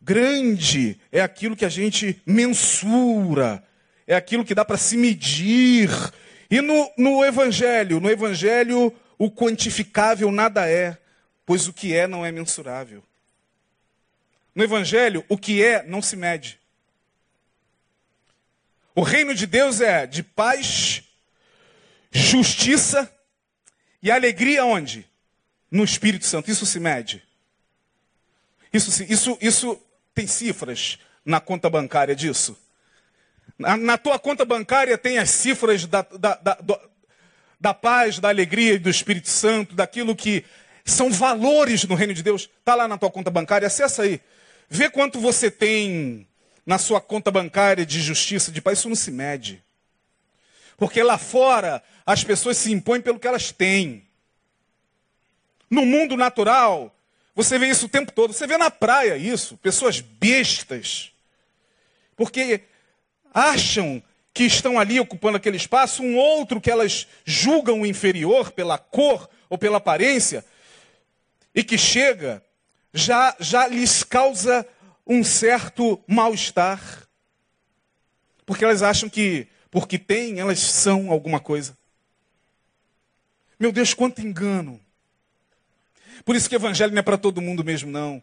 grande é aquilo que a gente mensura, é aquilo que dá para se medir. E no, no Evangelho, no Evangelho, o quantificável nada é, pois o que é não é mensurável. No Evangelho, o que é não se mede. O reino de Deus é de paz, justiça e alegria onde? No Espírito Santo. Isso se mede. Isso, isso, isso tem cifras na conta bancária disso. Na, na tua conta bancária tem as cifras da, da, da, da paz, da alegria e do Espírito Santo, daquilo que são valores no reino de Deus. Está lá na tua conta bancária, acessa aí. Vê quanto você tem na sua conta bancária de justiça, de paz. Isso não se mede. Porque lá fora as pessoas se impõem pelo que elas têm. No mundo natural, você vê isso o tempo todo. Você vê na praia isso, pessoas bestas. Porque acham que estão ali ocupando aquele espaço, um outro que elas julgam inferior pela cor ou pela aparência, e que chega já, já lhes causa um certo mal-estar. Porque elas acham que, porque têm, elas são alguma coisa. Meu Deus, quanto engano. Por isso que o evangelho não é para todo mundo mesmo, não.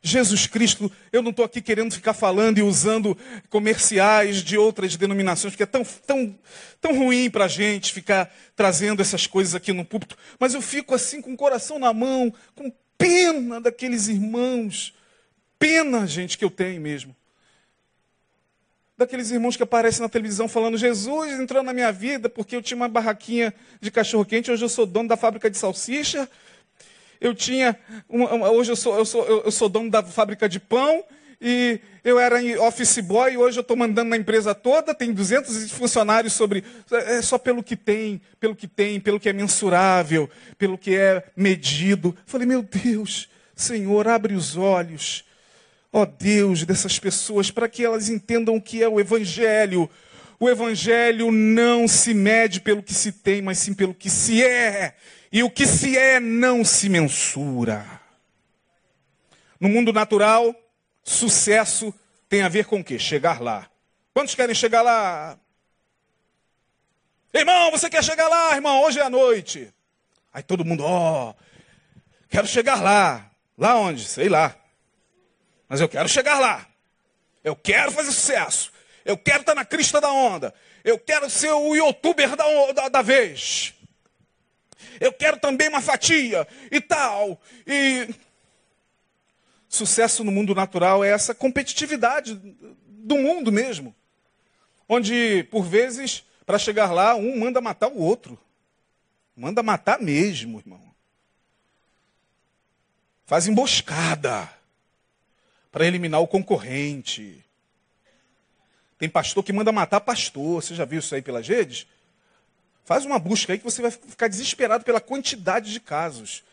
Jesus Cristo, eu não estou aqui querendo ficar falando e usando comerciais de outras denominações, porque é tão, tão, tão ruim para a gente ficar trazendo essas coisas aqui no púlpito, mas eu fico assim com o coração na mão, com pena daqueles irmãos, pena, gente, que eu tenho mesmo. Daqueles irmãos que aparecem na televisão falando, Jesus entrou na minha vida porque eu tinha uma barraquinha de cachorro-quente, hoje eu sou dono da fábrica de salsicha, eu tinha. Uma, uma, hoje eu sou, eu, sou, eu sou dono da fábrica de pão e eu era office boy, hoje eu estou mandando na empresa toda, tem 200 funcionários sobre. É só pelo que tem, pelo que tem, pelo que é mensurável, pelo que é medido. Falei, meu Deus, Senhor, abre os olhos, ó Deus, dessas pessoas, para que elas entendam o que é o Evangelho. O Evangelho não se mede pelo que se tem, mas sim pelo que se é. E o que se é não se mensura. No mundo natural, sucesso tem a ver com o quê? Chegar lá. Quantos querem chegar lá? Irmão, você quer chegar lá, irmão? Hoje é a noite. Aí todo mundo, ó, oh, quero chegar lá. Lá onde? Sei lá. Mas eu quero chegar lá. Eu quero fazer sucesso. Eu quero estar na crista da onda. Eu quero ser o youtuber da, da, da vez eu quero também uma fatia e tal. E sucesso no mundo natural é essa competitividade do mundo mesmo. Onde, por vezes, para chegar lá, um manda matar o outro. Manda matar mesmo, irmão. Faz emboscada para eliminar o concorrente. Tem pastor que manda matar pastor. Você já viu isso aí pelas redes? Faz uma busca aí que você vai ficar desesperado pela quantidade de casos.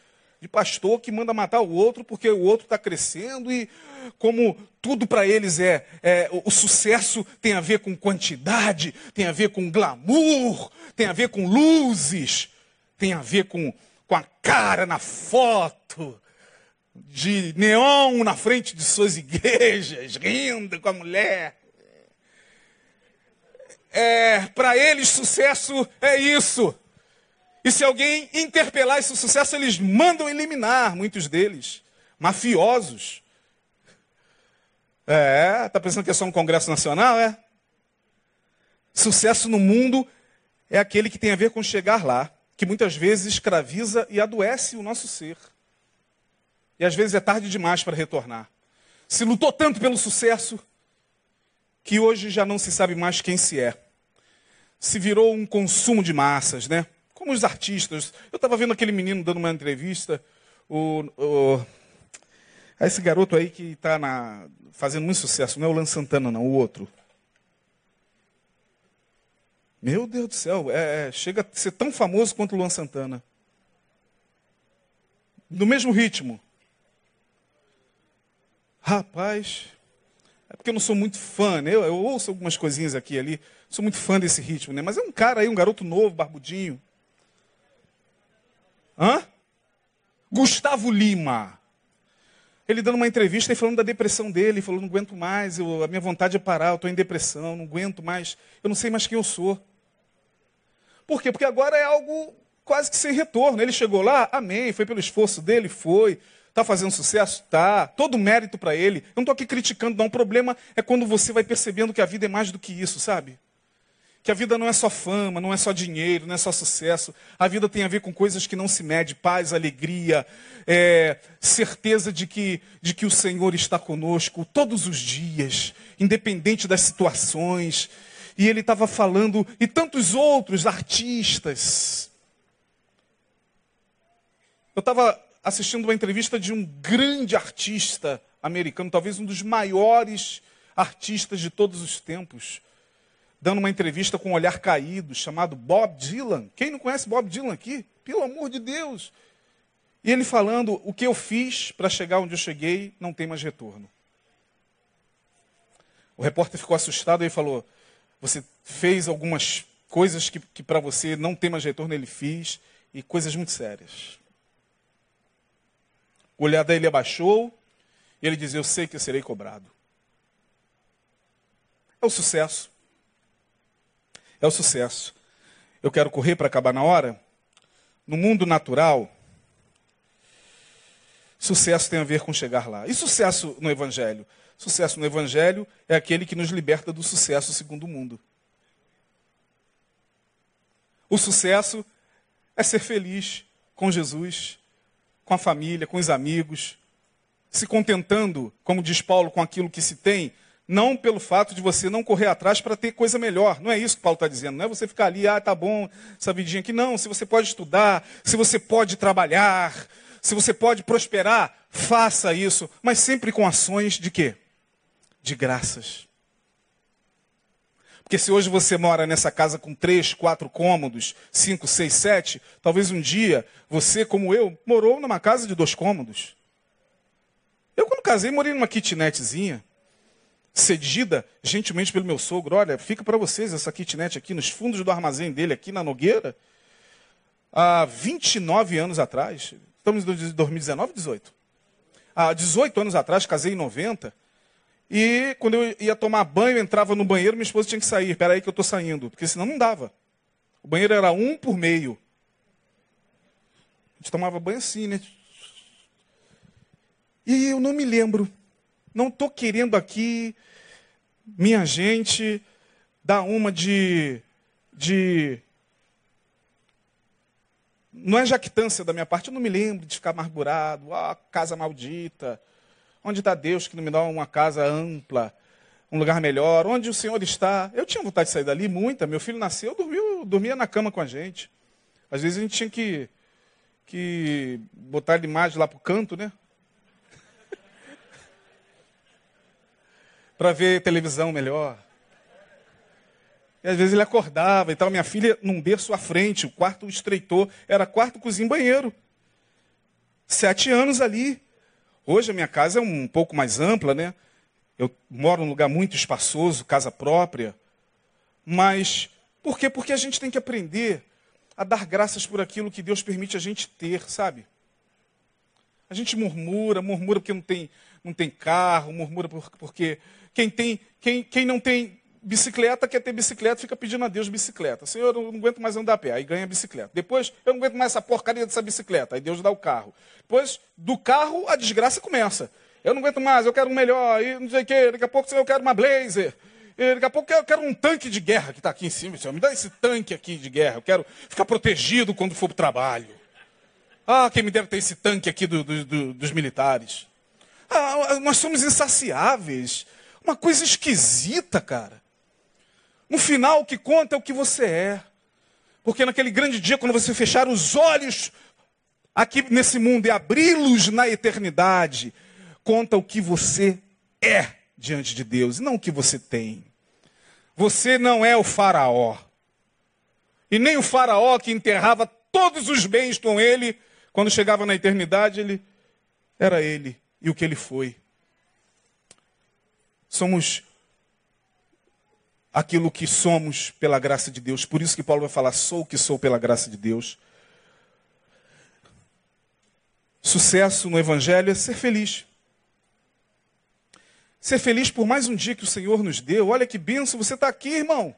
De pastor que manda matar o outro porque o outro está crescendo e como tudo para eles é, é o, sucesso tem a ver com quantidade, tem a ver com glamour, tem a ver com luzes, tem a ver com, com a cara na foto, de neon na frente de suas igrejas, rindo com a mulher é, para eles sucesso é isso. E se alguém interpelar esse sucesso, eles mandam eliminar muitos deles, mafiosos. É, tá pensando que é só um congresso nacional, é? Sucesso no mundo é aquele que tem a ver com chegar lá, que muitas vezes escraviza e adoece o nosso ser. E às vezes é tarde demais para retornar. Se lutou tanto pelo sucesso, que hoje já não se sabe mais quem se é. Se virou um consumo de massas, né? Como os artistas. Eu estava vendo aquele menino dando uma entrevista, o, o esse garoto aí que está fazendo muito sucesso, não é o Lan Santana, não, o outro. Meu Deus do céu, é, é, chega a ser tão famoso quanto o Luan Santana. No mesmo ritmo. Rapaz, é porque eu não sou muito fã, né? Eu, eu, ouço algumas coisinhas aqui e ali. Sou muito fã desse ritmo, né? Mas é um cara aí, um garoto novo, barbudinho. Hã? Gustavo Lima. Ele dando uma entrevista e falando da depressão dele, falou, não aguento mais, eu, a minha vontade é parar, eu estou em depressão, não aguento mais, eu não sei mais quem eu sou. Por quê? Porque agora é algo quase que sem retorno. Ele chegou lá, amém, foi pelo esforço dele, foi. Está fazendo sucesso? Tá. Todo mérito para ele. Eu não estou aqui criticando, não. O problema é quando você vai percebendo que a vida é mais do que isso, sabe? Que a vida não é só fama, não é só dinheiro, não é só sucesso. A vida tem a ver com coisas que não se mede, paz, alegria, é, certeza de que, de que o Senhor está conosco todos os dias, independente das situações e ele estava falando, e tantos outros artistas. Eu estava assistindo uma entrevista de um grande artista americano, talvez um dos maiores artistas de todos os tempos, dando uma entrevista com um olhar caído, chamado Bob Dylan. Quem não conhece Bob Dylan aqui? Pelo amor de Deus! E ele falando: o que eu fiz para chegar onde eu cheguei não tem mais retorno. O repórter ficou assustado e falou: você fez algumas coisas que, que para você não tem mais retorno, ele fez, e coisas muito sérias. O olhar dele abaixou, e ele diz: Eu sei que eu serei cobrado. É o sucesso. É o sucesso. Eu quero correr para acabar na hora. No mundo natural, sucesso tem a ver com chegar lá. E sucesso no Evangelho? Sucesso no Evangelho é aquele que nos liberta do sucesso segundo o mundo. O sucesso é ser feliz com Jesus, com a família, com os amigos, se contentando, como diz Paulo, com aquilo que se tem, não pelo fato de você não correr atrás para ter coisa melhor. Não é isso que Paulo está dizendo. Não é você ficar ali, ah, tá bom, essa vidinha aqui. Não, se você pode estudar, se você pode trabalhar, se você pode prosperar, faça isso, mas sempre com ações de quê? de graças. Porque se hoje você mora nessa casa com três, quatro cômodos, cinco, seis, sete, talvez um dia você, como eu, morou numa casa de dois cômodos. Eu, quando casei, morei numa kitnetzinha, cedida gentilmente pelo meu sogro. Olha, fica para vocês essa kitnet aqui nos fundos do armazém dele, aqui na Nogueira, há 29 anos atrás. Estamos em 2019, 18. Há 18 anos atrás, casei em 90. E quando eu ia tomar banho, entrava no banheiro, minha esposa tinha que sair. Espera aí que eu estou saindo, porque senão não dava. O banheiro era um por meio. A gente tomava banho assim, né? E eu não me lembro. Não estou querendo aqui, minha gente, dar uma de, de. Não é jactância da minha parte, eu não me lembro de ficar amargurado. Ah, casa maldita. Onde está Deus que não me dá uma casa ampla, um lugar melhor? Onde o Senhor está? Eu tinha vontade de sair dali, muita. Meu filho nasceu, dormiu, dormia na cama com a gente. Às vezes a gente tinha que, que botar ele mais lá para o canto, né? para ver televisão melhor. E às vezes ele acordava e tal. Minha filha num berço à frente, o quarto estreitou, era quarto, cozinha banheiro. Sete anos ali. Hoje a minha casa é um pouco mais ampla, né? Eu moro num lugar muito espaçoso, casa própria. Mas por quê? Porque a gente tem que aprender a dar graças por aquilo que Deus permite a gente ter, sabe? A gente murmura, murmura porque não tem, não tem carro, murmura porque quem, tem, quem, quem não tem bicicleta, quer ter bicicleta, fica pedindo a Deus bicicleta. Senhor, eu não aguento mais andar a pé, aí ganha bicicleta. Depois, eu não aguento mais essa porcaria dessa bicicleta, aí Deus dá o carro. Depois, do carro, a desgraça começa. Eu não aguento mais, eu quero um melhor, e não sei o quê, daqui a pouco eu quero uma blazer. E daqui a pouco eu quero um tanque de guerra que está aqui em cima, Senhor. Me dá esse tanque aqui de guerra, eu quero ficar protegido quando for para o trabalho. Ah, quem me deve ter esse tanque aqui do, do, do, dos militares. Ah, nós somos insaciáveis. Uma coisa esquisita, cara. No final, o que conta é o que você é. Porque naquele grande dia, quando você fechar os olhos aqui nesse mundo e abri-los na eternidade, conta o que você é diante de Deus, não o que você tem. Você não é o faraó. E nem o faraó que enterrava todos os bens com ele, quando chegava na eternidade, ele era ele e o que ele foi. Somos aquilo que somos pela graça de Deus. Por isso que Paulo vai falar: sou o que sou pela graça de Deus. Sucesso no Evangelho é ser feliz. Ser feliz por mais um dia que o Senhor nos deu. Olha que benção, você está aqui, irmão.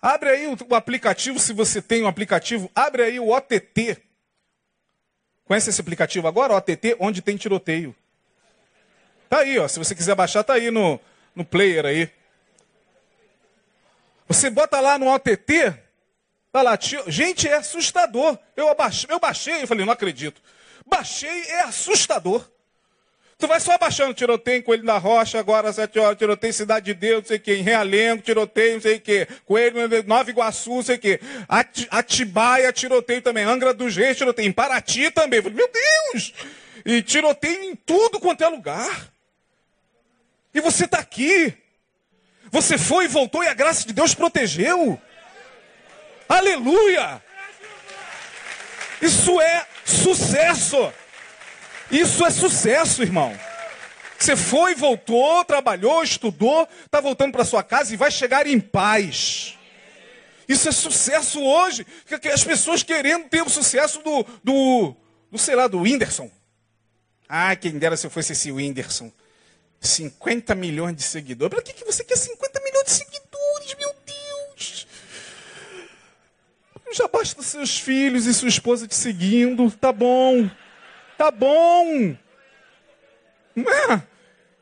Abre aí o aplicativo, se você tem um aplicativo, abre aí o OTT. Conhece esse aplicativo agora? OTT, onde tem tiroteio. Tá aí, ó. Se você quiser baixar, tá aí no, no player aí. Você bota lá no OTT, tá lá, gente, é assustador. Eu baixei, eu baixei, eu falei, não acredito. Baixei, é assustador. Tu vai só abaixando tiroteio em Coelho da Rocha, agora sete horas, tiroteio Cidade de Deus, não sei o quê, em Realengo, tiroteio, não sei o quê, Coelho, Nova Iguaçu, não sei o quê, Atibaia, tiroteio também, Angra dos Reis, tiroteio, em Paraty também. Falei, meu Deus! E tiroteio em tudo quanto é lugar. E você está aqui. Você foi e voltou e a graça de Deus protegeu. Aleluia! Isso é sucesso. Isso é sucesso, irmão. Você foi, voltou, trabalhou, estudou, está voltando para sua casa e vai chegar em paz. Isso é sucesso hoje. As pessoas querendo ter o sucesso do, do, do sei lá, do Whindersson. Ah, quem dera se eu fosse esse Whindersson. 50 milhões de seguidores. Para que, que você quer 50 milhões de seguidores, meu Deus? Já basta seus filhos e sua esposa te seguindo. Tá bom. Tá bom. Não é?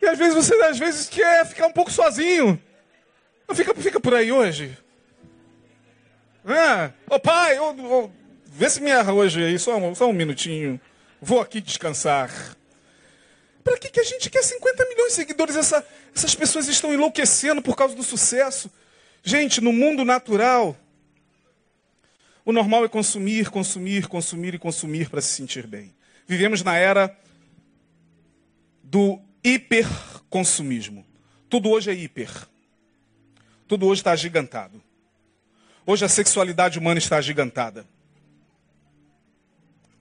E às vezes você às vezes quer ficar um pouco sozinho. Não fica, fica por aí hoje. É. Ô pai, vê se me erra hoje aí, só, só um minutinho. Vou aqui descansar. Para que, que a gente quer 50 milhões de seguidores? Essa, essas pessoas estão enlouquecendo por causa do sucesso. Gente, no mundo natural, o normal é consumir, consumir, consumir e consumir para se sentir bem. Vivemos na era do hiperconsumismo. Tudo hoje é hiper. Tudo hoje está agigantado. Hoje a sexualidade humana está agigantada.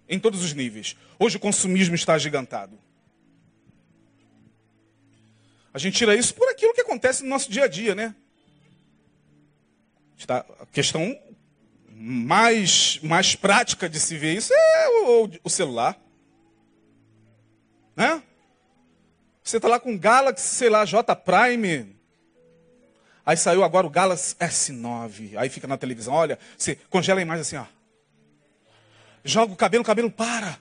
Em todos os níveis. Hoje o consumismo está agigantado. A gente tira isso por aquilo que acontece no nosso dia a dia, né? A questão mais, mais prática de se ver isso é o, o celular. Né? Você está lá com o Galaxy, sei lá, J Prime. Aí saiu agora o Galaxy S9. Aí fica na televisão, olha, você congela a imagem assim, ó. Joga o cabelo, o cabelo para.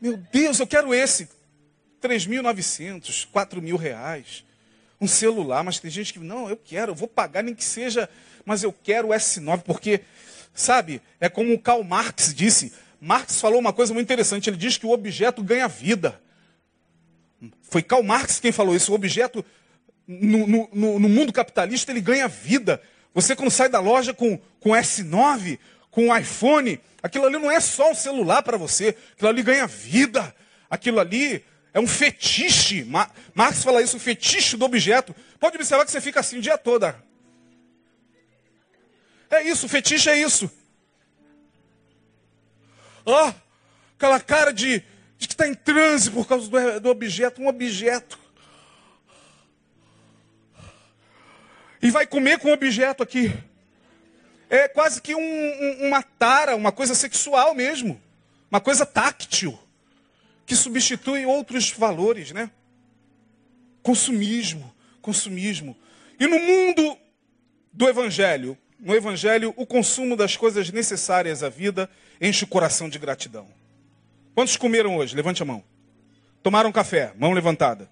Meu Deus, eu quero esse. 3.900, 4 mil reais. Um celular, mas tem gente que, não, eu quero, eu vou pagar nem que seja, mas eu quero o S9, porque, sabe, é como o Karl Marx disse. Marx falou uma coisa muito interessante, ele diz que o objeto ganha vida. Foi Karl Marx quem falou isso. O objeto, no, no, no mundo capitalista, ele ganha vida. Você, quando sai da loja com, com S9, com um iPhone, aquilo ali não é só um celular para você, aquilo ali ganha vida. Aquilo ali é um fetiche. Marx fala isso, um fetiche do objeto. Pode observar que você fica assim o dia todo. É isso, fetiche é isso. Ó, oh, aquela cara de, de que está em transe por causa do, do objeto, um objeto. E vai comer com o objeto aqui. É quase que um, um, uma tara, uma coisa sexual mesmo. Uma coisa táctil. Que substitui outros valores, né? Consumismo, consumismo. E no mundo do Evangelho, no Evangelho, o consumo das coisas necessárias à vida enche o coração de gratidão. Quantos comeram hoje? Levante a mão. Tomaram café? Mão levantada.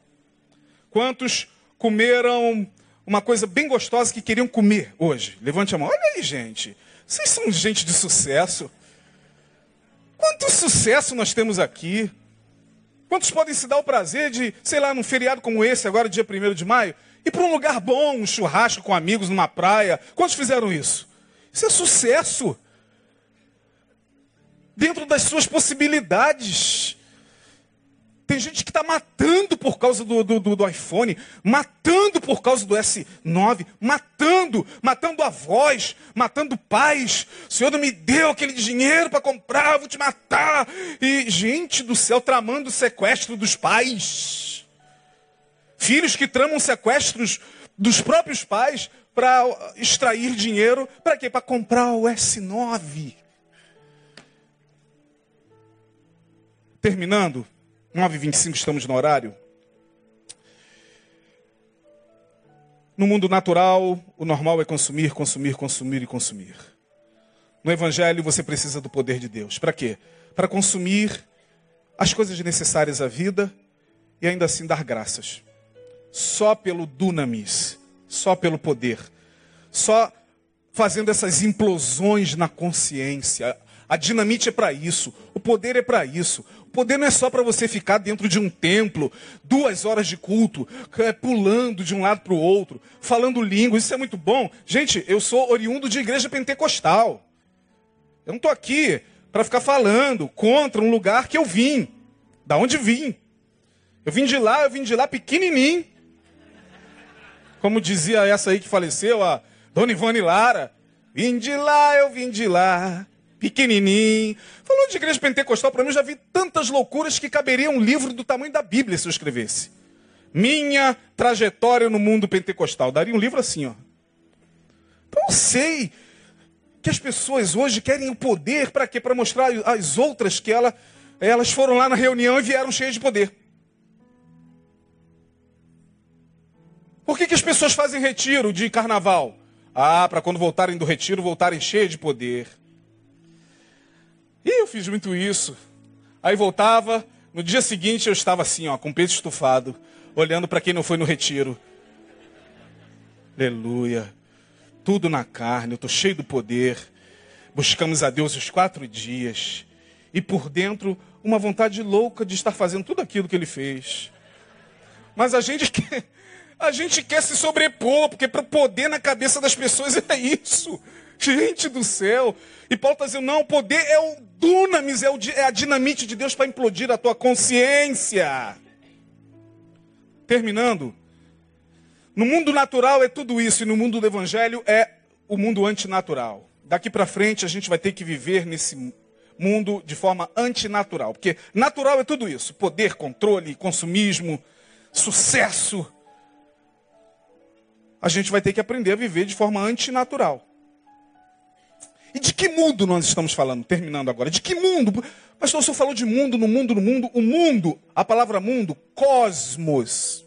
Quantos comeram uma coisa bem gostosa que queriam comer hoje? Levante a mão. Olha aí, gente. Vocês são gente de sucesso. Quanto sucesso nós temos aqui. Quantos podem se dar o prazer de, sei lá, num feriado como esse, agora dia 1 de maio, ir para um lugar bom, um churrasco com amigos numa praia? Quantos fizeram isso? Isso é sucesso dentro das suas possibilidades. Tem gente que está matando por causa do, do, do, iPhone, matando por causa do S9, matando, matando avós, matando pais. O Senhor não me deu aquele dinheiro para comprar, vou te matar. E gente do céu tramando o sequestro dos pais. Filhos que tramam sequestros dos próprios pais para extrair dinheiro. Para quê? Para comprar o S9. Terminando, 9h25 estamos no horário. No mundo natural, o normal é consumir, consumir, consumir e consumir. No Evangelho, você precisa do poder de Deus. Para quê? Para consumir as coisas necessárias à vida e ainda assim dar graças. Só pelo dunamis, só pelo poder, só fazendo essas implosões na consciência. A dinamite é para isso, o poder é para isso. Poder não é só para você ficar dentro de um templo, duas horas de culto, é, pulando de um lado para o outro, falando línguas, isso é muito bom. Gente, eu sou oriundo de igreja pentecostal. Eu não estou aqui para ficar falando contra um lugar que eu vim. Da onde vim? Eu vim de lá, eu vim de lá pequenininho. Como dizia essa aí que faleceu, a Dona Ivone Lara. Vim de lá, eu vim de lá, pequenininho. Falou de igreja pentecostal, para mim eu já vi tantas loucuras que caberia um livro do tamanho da Bíblia se eu escrevesse. Minha trajetória no mundo pentecostal. Daria um livro assim, ó. Então eu sei que as pessoas hoje querem o poder para quê? Para mostrar às outras que ela, elas foram lá na reunião e vieram cheias de poder. Por que, que as pessoas fazem retiro de carnaval? Ah, para quando voltarem do retiro, voltarem cheias de poder. E eu fiz muito isso. Aí voltava, no dia seguinte eu estava assim, ó, com o peito estufado, olhando para quem não foi no retiro. Aleluia. Tudo na carne, eu estou cheio do poder. Buscamos a Deus os quatro dias. E por dentro, uma vontade louca de estar fazendo tudo aquilo que ele fez. Mas a gente quer, a gente quer se sobrepor, porque para poder na cabeça das pessoas é isso. Gente do céu. E Paulo está dizendo: não, o poder é o dunamis, é, é a dinamite de Deus para implodir a tua consciência. Terminando. No mundo natural é tudo isso, e no mundo do evangelho é o mundo antinatural. Daqui para frente a gente vai ter que viver nesse mundo de forma antinatural. Porque natural é tudo isso: poder, controle, consumismo, sucesso a gente vai ter que aprender a viver de forma antinatural. E de que mundo nós estamos falando? Terminando agora. De que mundo? Pastor, o senhor falou de mundo, no mundo, no mundo. O mundo, a palavra mundo, cosmos,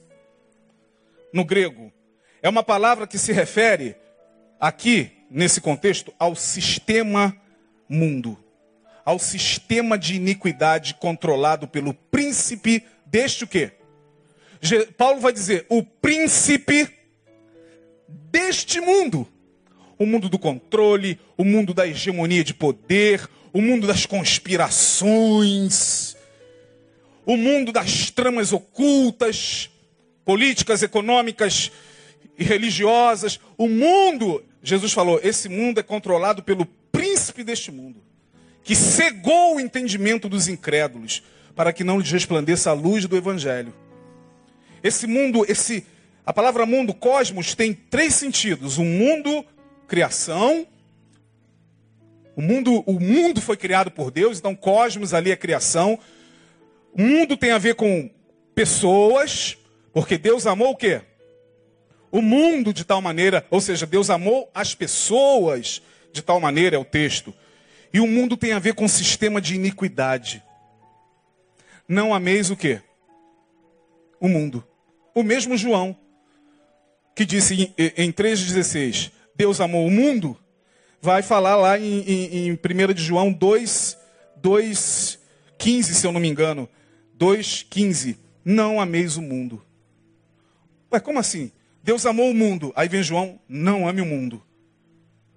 no grego, é uma palavra que se refere, aqui, nesse contexto, ao sistema mundo. Ao sistema de iniquidade controlado pelo príncipe deste o quê? Paulo vai dizer, o príncipe deste mundo. O mundo do controle, o mundo da hegemonia de poder, o mundo das conspirações, o mundo das tramas ocultas, políticas, econômicas e religiosas. O mundo, Jesus falou, esse mundo é controlado pelo príncipe deste mundo, que cegou o entendimento dos incrédulos, para que não lhes resplandeça a luz do evangelho. Esse mundo, esse a palavra mundo, cosmos, tem três sentidos: o mundo, criação. O mundo, o mundo foi criado por Deus, então cosmos ali é criação. O mundo tem a ver com pessoas, porque Deus amou o quê? O mundo de tal maneira, ou seja, Deus amou as pessoas de tal maneira, é o texto. E o mundo tem a ver com sistema de iniquidade. Não ameis o quê? O mundo. O mesmo João que disse em, em 3,16, Deus amou o mundo, vai falar lá em, em, em 1 de João 2, 2, 15, se eu não me engano. 2,15. Não ameis o mundo. Ué, como assim? Deus amou o mundo. Aí vem João, não ame o mundo.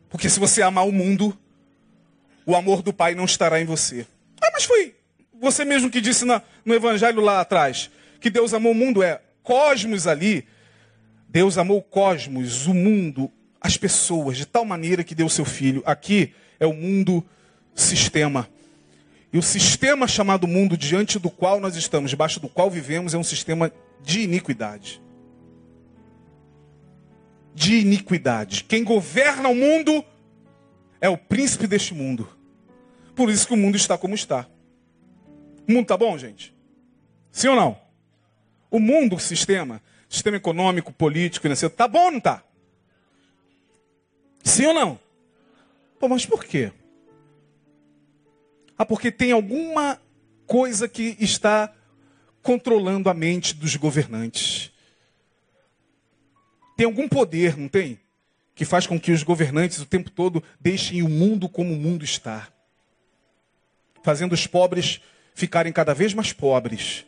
Porque se você amar o mundo, o amor do Pai não estará em você. Ah, mas foi você mesmo que disse na, no Evangelho lá atrás, que Deus amou o mundo. É, cosmos ali Deus amou o cosmos, o mundo, as pessoas, de tal maneira que deu seu filho. Aqui é o mundo sistema. E o sistema chamado mundo, diante do qual nós estamos, debaixo do qual vivemos, é um sistema de iniquidade. De iniquidade. Quem governa o mundo é o príncipe deste mundo. Por isso que o mundo está como está. O mundo está bom, gente? Sim ou não? O mundo, o sistema, sistema econômico, político, financeiro, está bom ou não está? Sim ou não? Pô, mas por quê? Ah, porque tem alguma coisa que está controlando a mente dos governantes. Tem algum poder, não tem? Que faz com que os governantes o tempo todo deixem o mundo como o mundo está. Fazendo os pobres ficarem cada vez mais pobres,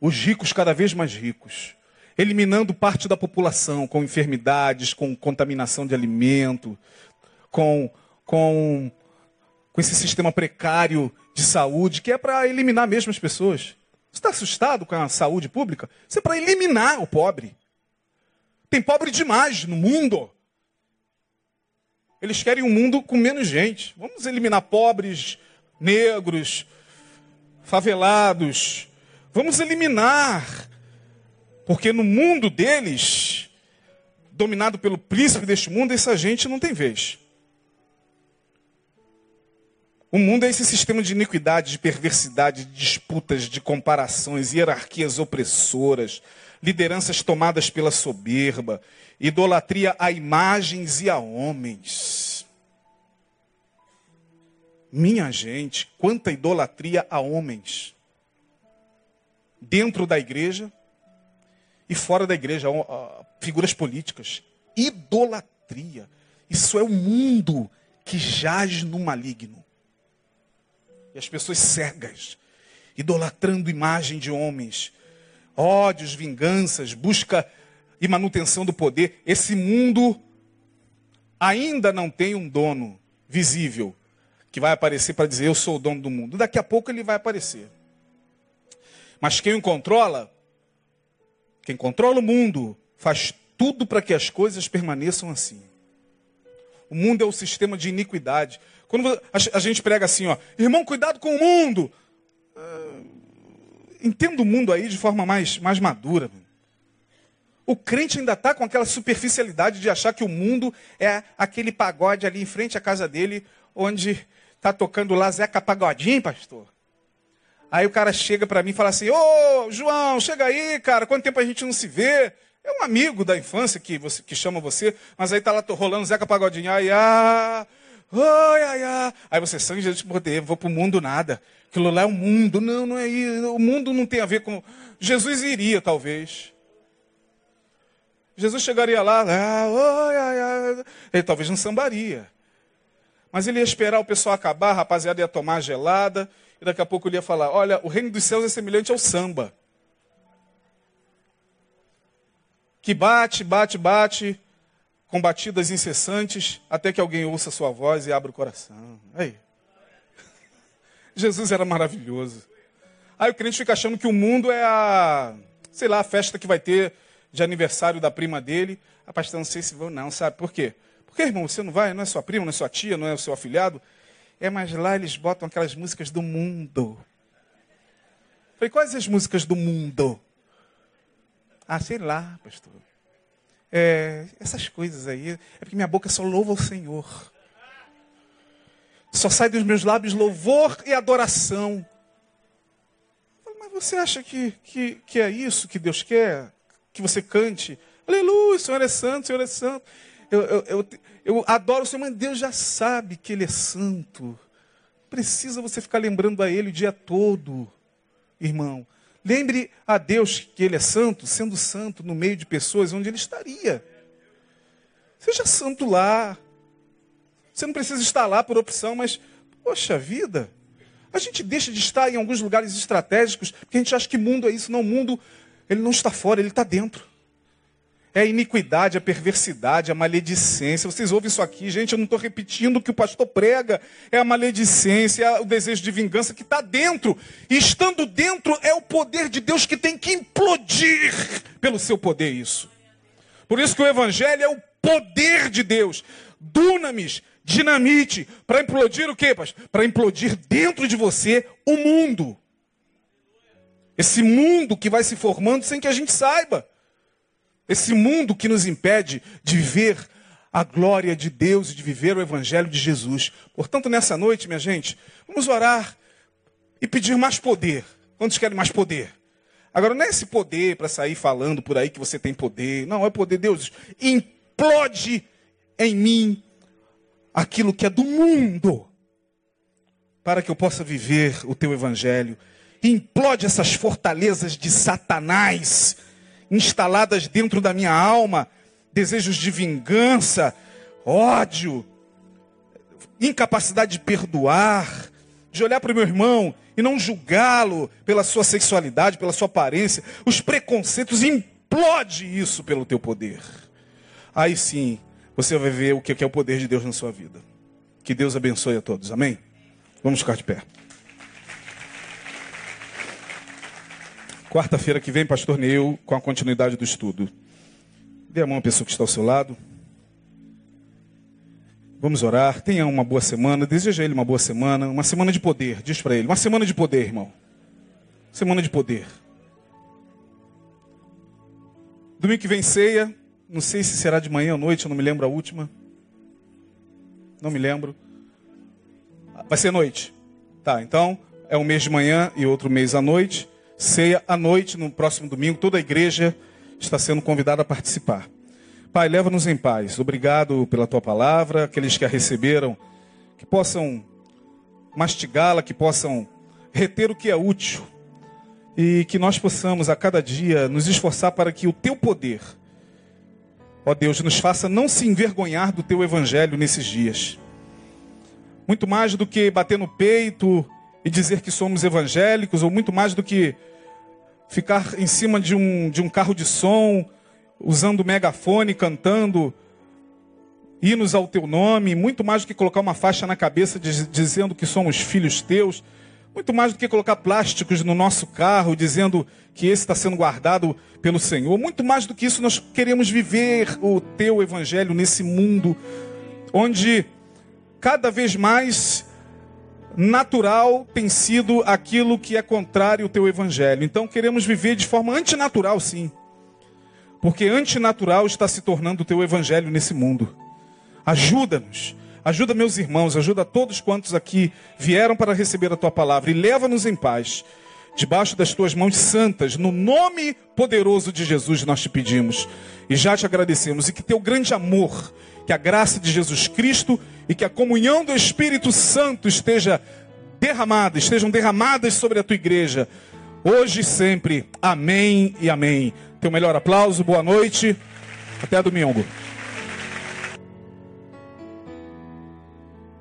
os ricos cada vez mais ricos, eliminando parte da população com enfermidades, com contaminação de alimento, com, com, com esse sistema precário de saúde, que é para eliminar mesmo as pessoas. Você está assustado com a saúde pública? Isso é para eliminar o pobre. Tem pobre demais no mundo. Eles querem um mundo com menos gente. Vamos eliminar pobres, negros, favelados. Vamos eliminar. Porque no mundo deles, dominado pelo príncipe deste mundo, essa gente não tem vez. O mundo é esse sistema de iniquidade, de perversidade, de disputas, de comparações, hierarquias opressoras, lideranças tomadas pela soberba, idolatria a imagens e a homens. Minha gente, quanta idolatria a homens. Dentro da igreja e fora da igreja, figuras políticas. Idolatria. Isso é o mundo que jaz no maligno. E as pessoas cegas, idolatrando imagem de homens, ódios, vinganças, busca e manutenção do poder. Esse mundo ainda não tem um dono visível que vai aparecer para dizer eu sou o dono do mundo. Daqui a pouco ele vai aparecer. Mas quem o controla, quem controla o mundo, faz tudo para que as coisas permaneçam assim. O mundo é o sistema de iniquidade. Quando a gente prega assim, ó, irmão, cuidado com o mundo. Uh, entenda o mundo aí de forma mais, mais madura. O crente ainda está com aquela superficialidade de achar que o mundo é aquele pagode ali em frente à casa dele, onde está tocando lá Zeca Pagodinho, pastor. Aí o cara chega para mim e fala assim: Ô, João, chega aí, cara, quanto tempo a gente não se vê? É um amigo da infância que, você, que chama você, mas aí tá lá rolando Zeca Pagodinho, ai, ai, Oi, ai, ai. Aí você, sangue de poder, vou para o mundo nada. Aquilo lá é o um mundo. Não, não é isso. O mundo não tem a ver com. Jesus iria, talvez. Jesus chegaria lá, ah, oi, ai, ai. ele talvez não sambaria. Mas ele ia esperar o pessoal acabar, a rapaziada ia tomar gelada, e daqui a pouco ele ia falar: Olha, o reino dos céus é semelhante ao samba. Que bate, bate, bate, com batidas incessantes, até que alguém ouça sua voz e abra o coração. Aí. Jesus era maravilhoso. Aí o crente fica achando que o mundo é a, sei lá, a festa que vai ter de aniversário da prima dele. A pastor, não sei se vou, não, sabe por quê? Porque, irmão, você não vai, não é sua prima, não é sua tia, não é o seu afilhado. É, mas lá eles botam aquelas músicas do mundo. Falei, quais as músicas do mundo? Ah, sei lá, pastor. É, essas coisas aí. É porque minha boca só louva o Senhor. Só sai dos meus lábios louvor e adoração. Mas você acha que, que, que é isso que Deus quer? Que você cante? Aleluia, o Senhor é santo, o Senhor é santo. Eu, eu, eu, eu adoro o Senhor, mas Deus já sabe que Ele é santo. Precisa você ficar lembrando a Ele o dia todo, irmão. Lembre a Deus que Ele é santo, sendo santo no meio de pessoas onde Ele estaria. Seja santo lá. Você não precisa estar lá por opção, mas, poxa vida, a gente deixa de estar em alguns lugares estratégicos, porque a gente acha que mundo é isso. Não, o mundo, ele não está fora, ele está dentro. É a iniquidade, a perversidade, a maledicência. Vocês ouvem isso aqui, gente, eu não estou repetindo o que o pastor prega. É a maledicência, é o desejo de vingança que está dentro. E estando dentro é o poder de Deus que tem que implodir pelo seu poder isso. Por isso que o evangelho é o poder de Deus. Dunamis, dinamite para implodir o quê, pastor? Para implodir dentro de você o mundo. Esse mundo que vai se formando sem que a gente saiba. Esse mundo que nos impede de ver a glória de Deus e de viver o evangelho de Jesus. Portanto, nessa noite, minha gente, vamos orar e pedir mais poder. Quantos querem mais poder? Agora, não é esse poder para sair falando por aí que você tem poder. Não, é poder. Deus, implode em mim aquilo que é do mundo, para que eu possa viver o teu evangelho. Implode essas fortalezas de Satanás instaladas dentro da minha alma, desejos de vingança, ódio, incapacidade de perdoar, de olhar para o meu irmão e não julgá-lo pela sua sexualidade, pela sua aparência, os preconceitos, implode isso pelo teu poder. Aí sim, você vai ver o que é o poder de Deus na sua vida. Que Deus abençoe a todos. Amém? Vamos ficar de pé. Quarta-feira que vem, pastor Neu, com a continuidade do estudo. Dê a mão à pessoa que está ao seu lado. Vamos orar. Tenha uma boa semana. Deseja ele uma boa semana. Uma semana de poder. Diz para ele. Uma semana de poder, irmão. Semana de poder. Domingo que vem ceia. Não sei se será de manhã ou noite. Eu não me lembro a última. Não me lembro. Vai ser noite. Tá, então é um mês de manhã e outro mês à noite. Ceia à noite no próximo domingo. Toda a igreja está sendo convidada a participar. Pai, leva-nos em paz. Obrigado pela tua palavra. Aqueles que a receberam, que possam mastigá-la, que possam reter o que é útil. E que nós possamos a cada dia nos esforçar para que o teu poder, ó Deus, nos faça não se envergonhar do teu evangelho nesses dias. Muito mais do que bater no peito e dizer que somos evangélicos, ou muito mais do que ficar em cima de um, de um carro de som usando megafone, cantando hinos ao teu nome, muito mais do que colocar uma faixa na cabeça dizendo que somos filhos teus, muito mais do que colocar plásticos no nosso carro dizendo que esse está sendo guardado pelo Senhor, muito mais do que isso, nós queremos viver o teu evangelho nesse mundo onde cada vez mais natural tem sido aquilo que é contrário ao teu evangelho. Então queremos viver de forma antinatural, sim. Porque antinatural está se tornando o teu evangelho nesse mundo. Ajuda-nos. Ajuda meus irmãos, ajuda todos quantos aqui vieram para receber a tua palavra e leva-nos em paz. Debaixo das tuas mãos santas, no nome poderoso de Jesus, nós te pedimos e já te agradecemos. E que teu grande amor, que a graça de Jesus Cristo e que a comunhão do Espírito Santo esteja derramada, estejam derramadas sobre a tua igreja, hoje e sempre. Amém e amém. Teu melhor aplauso, boa noite. Até domingo.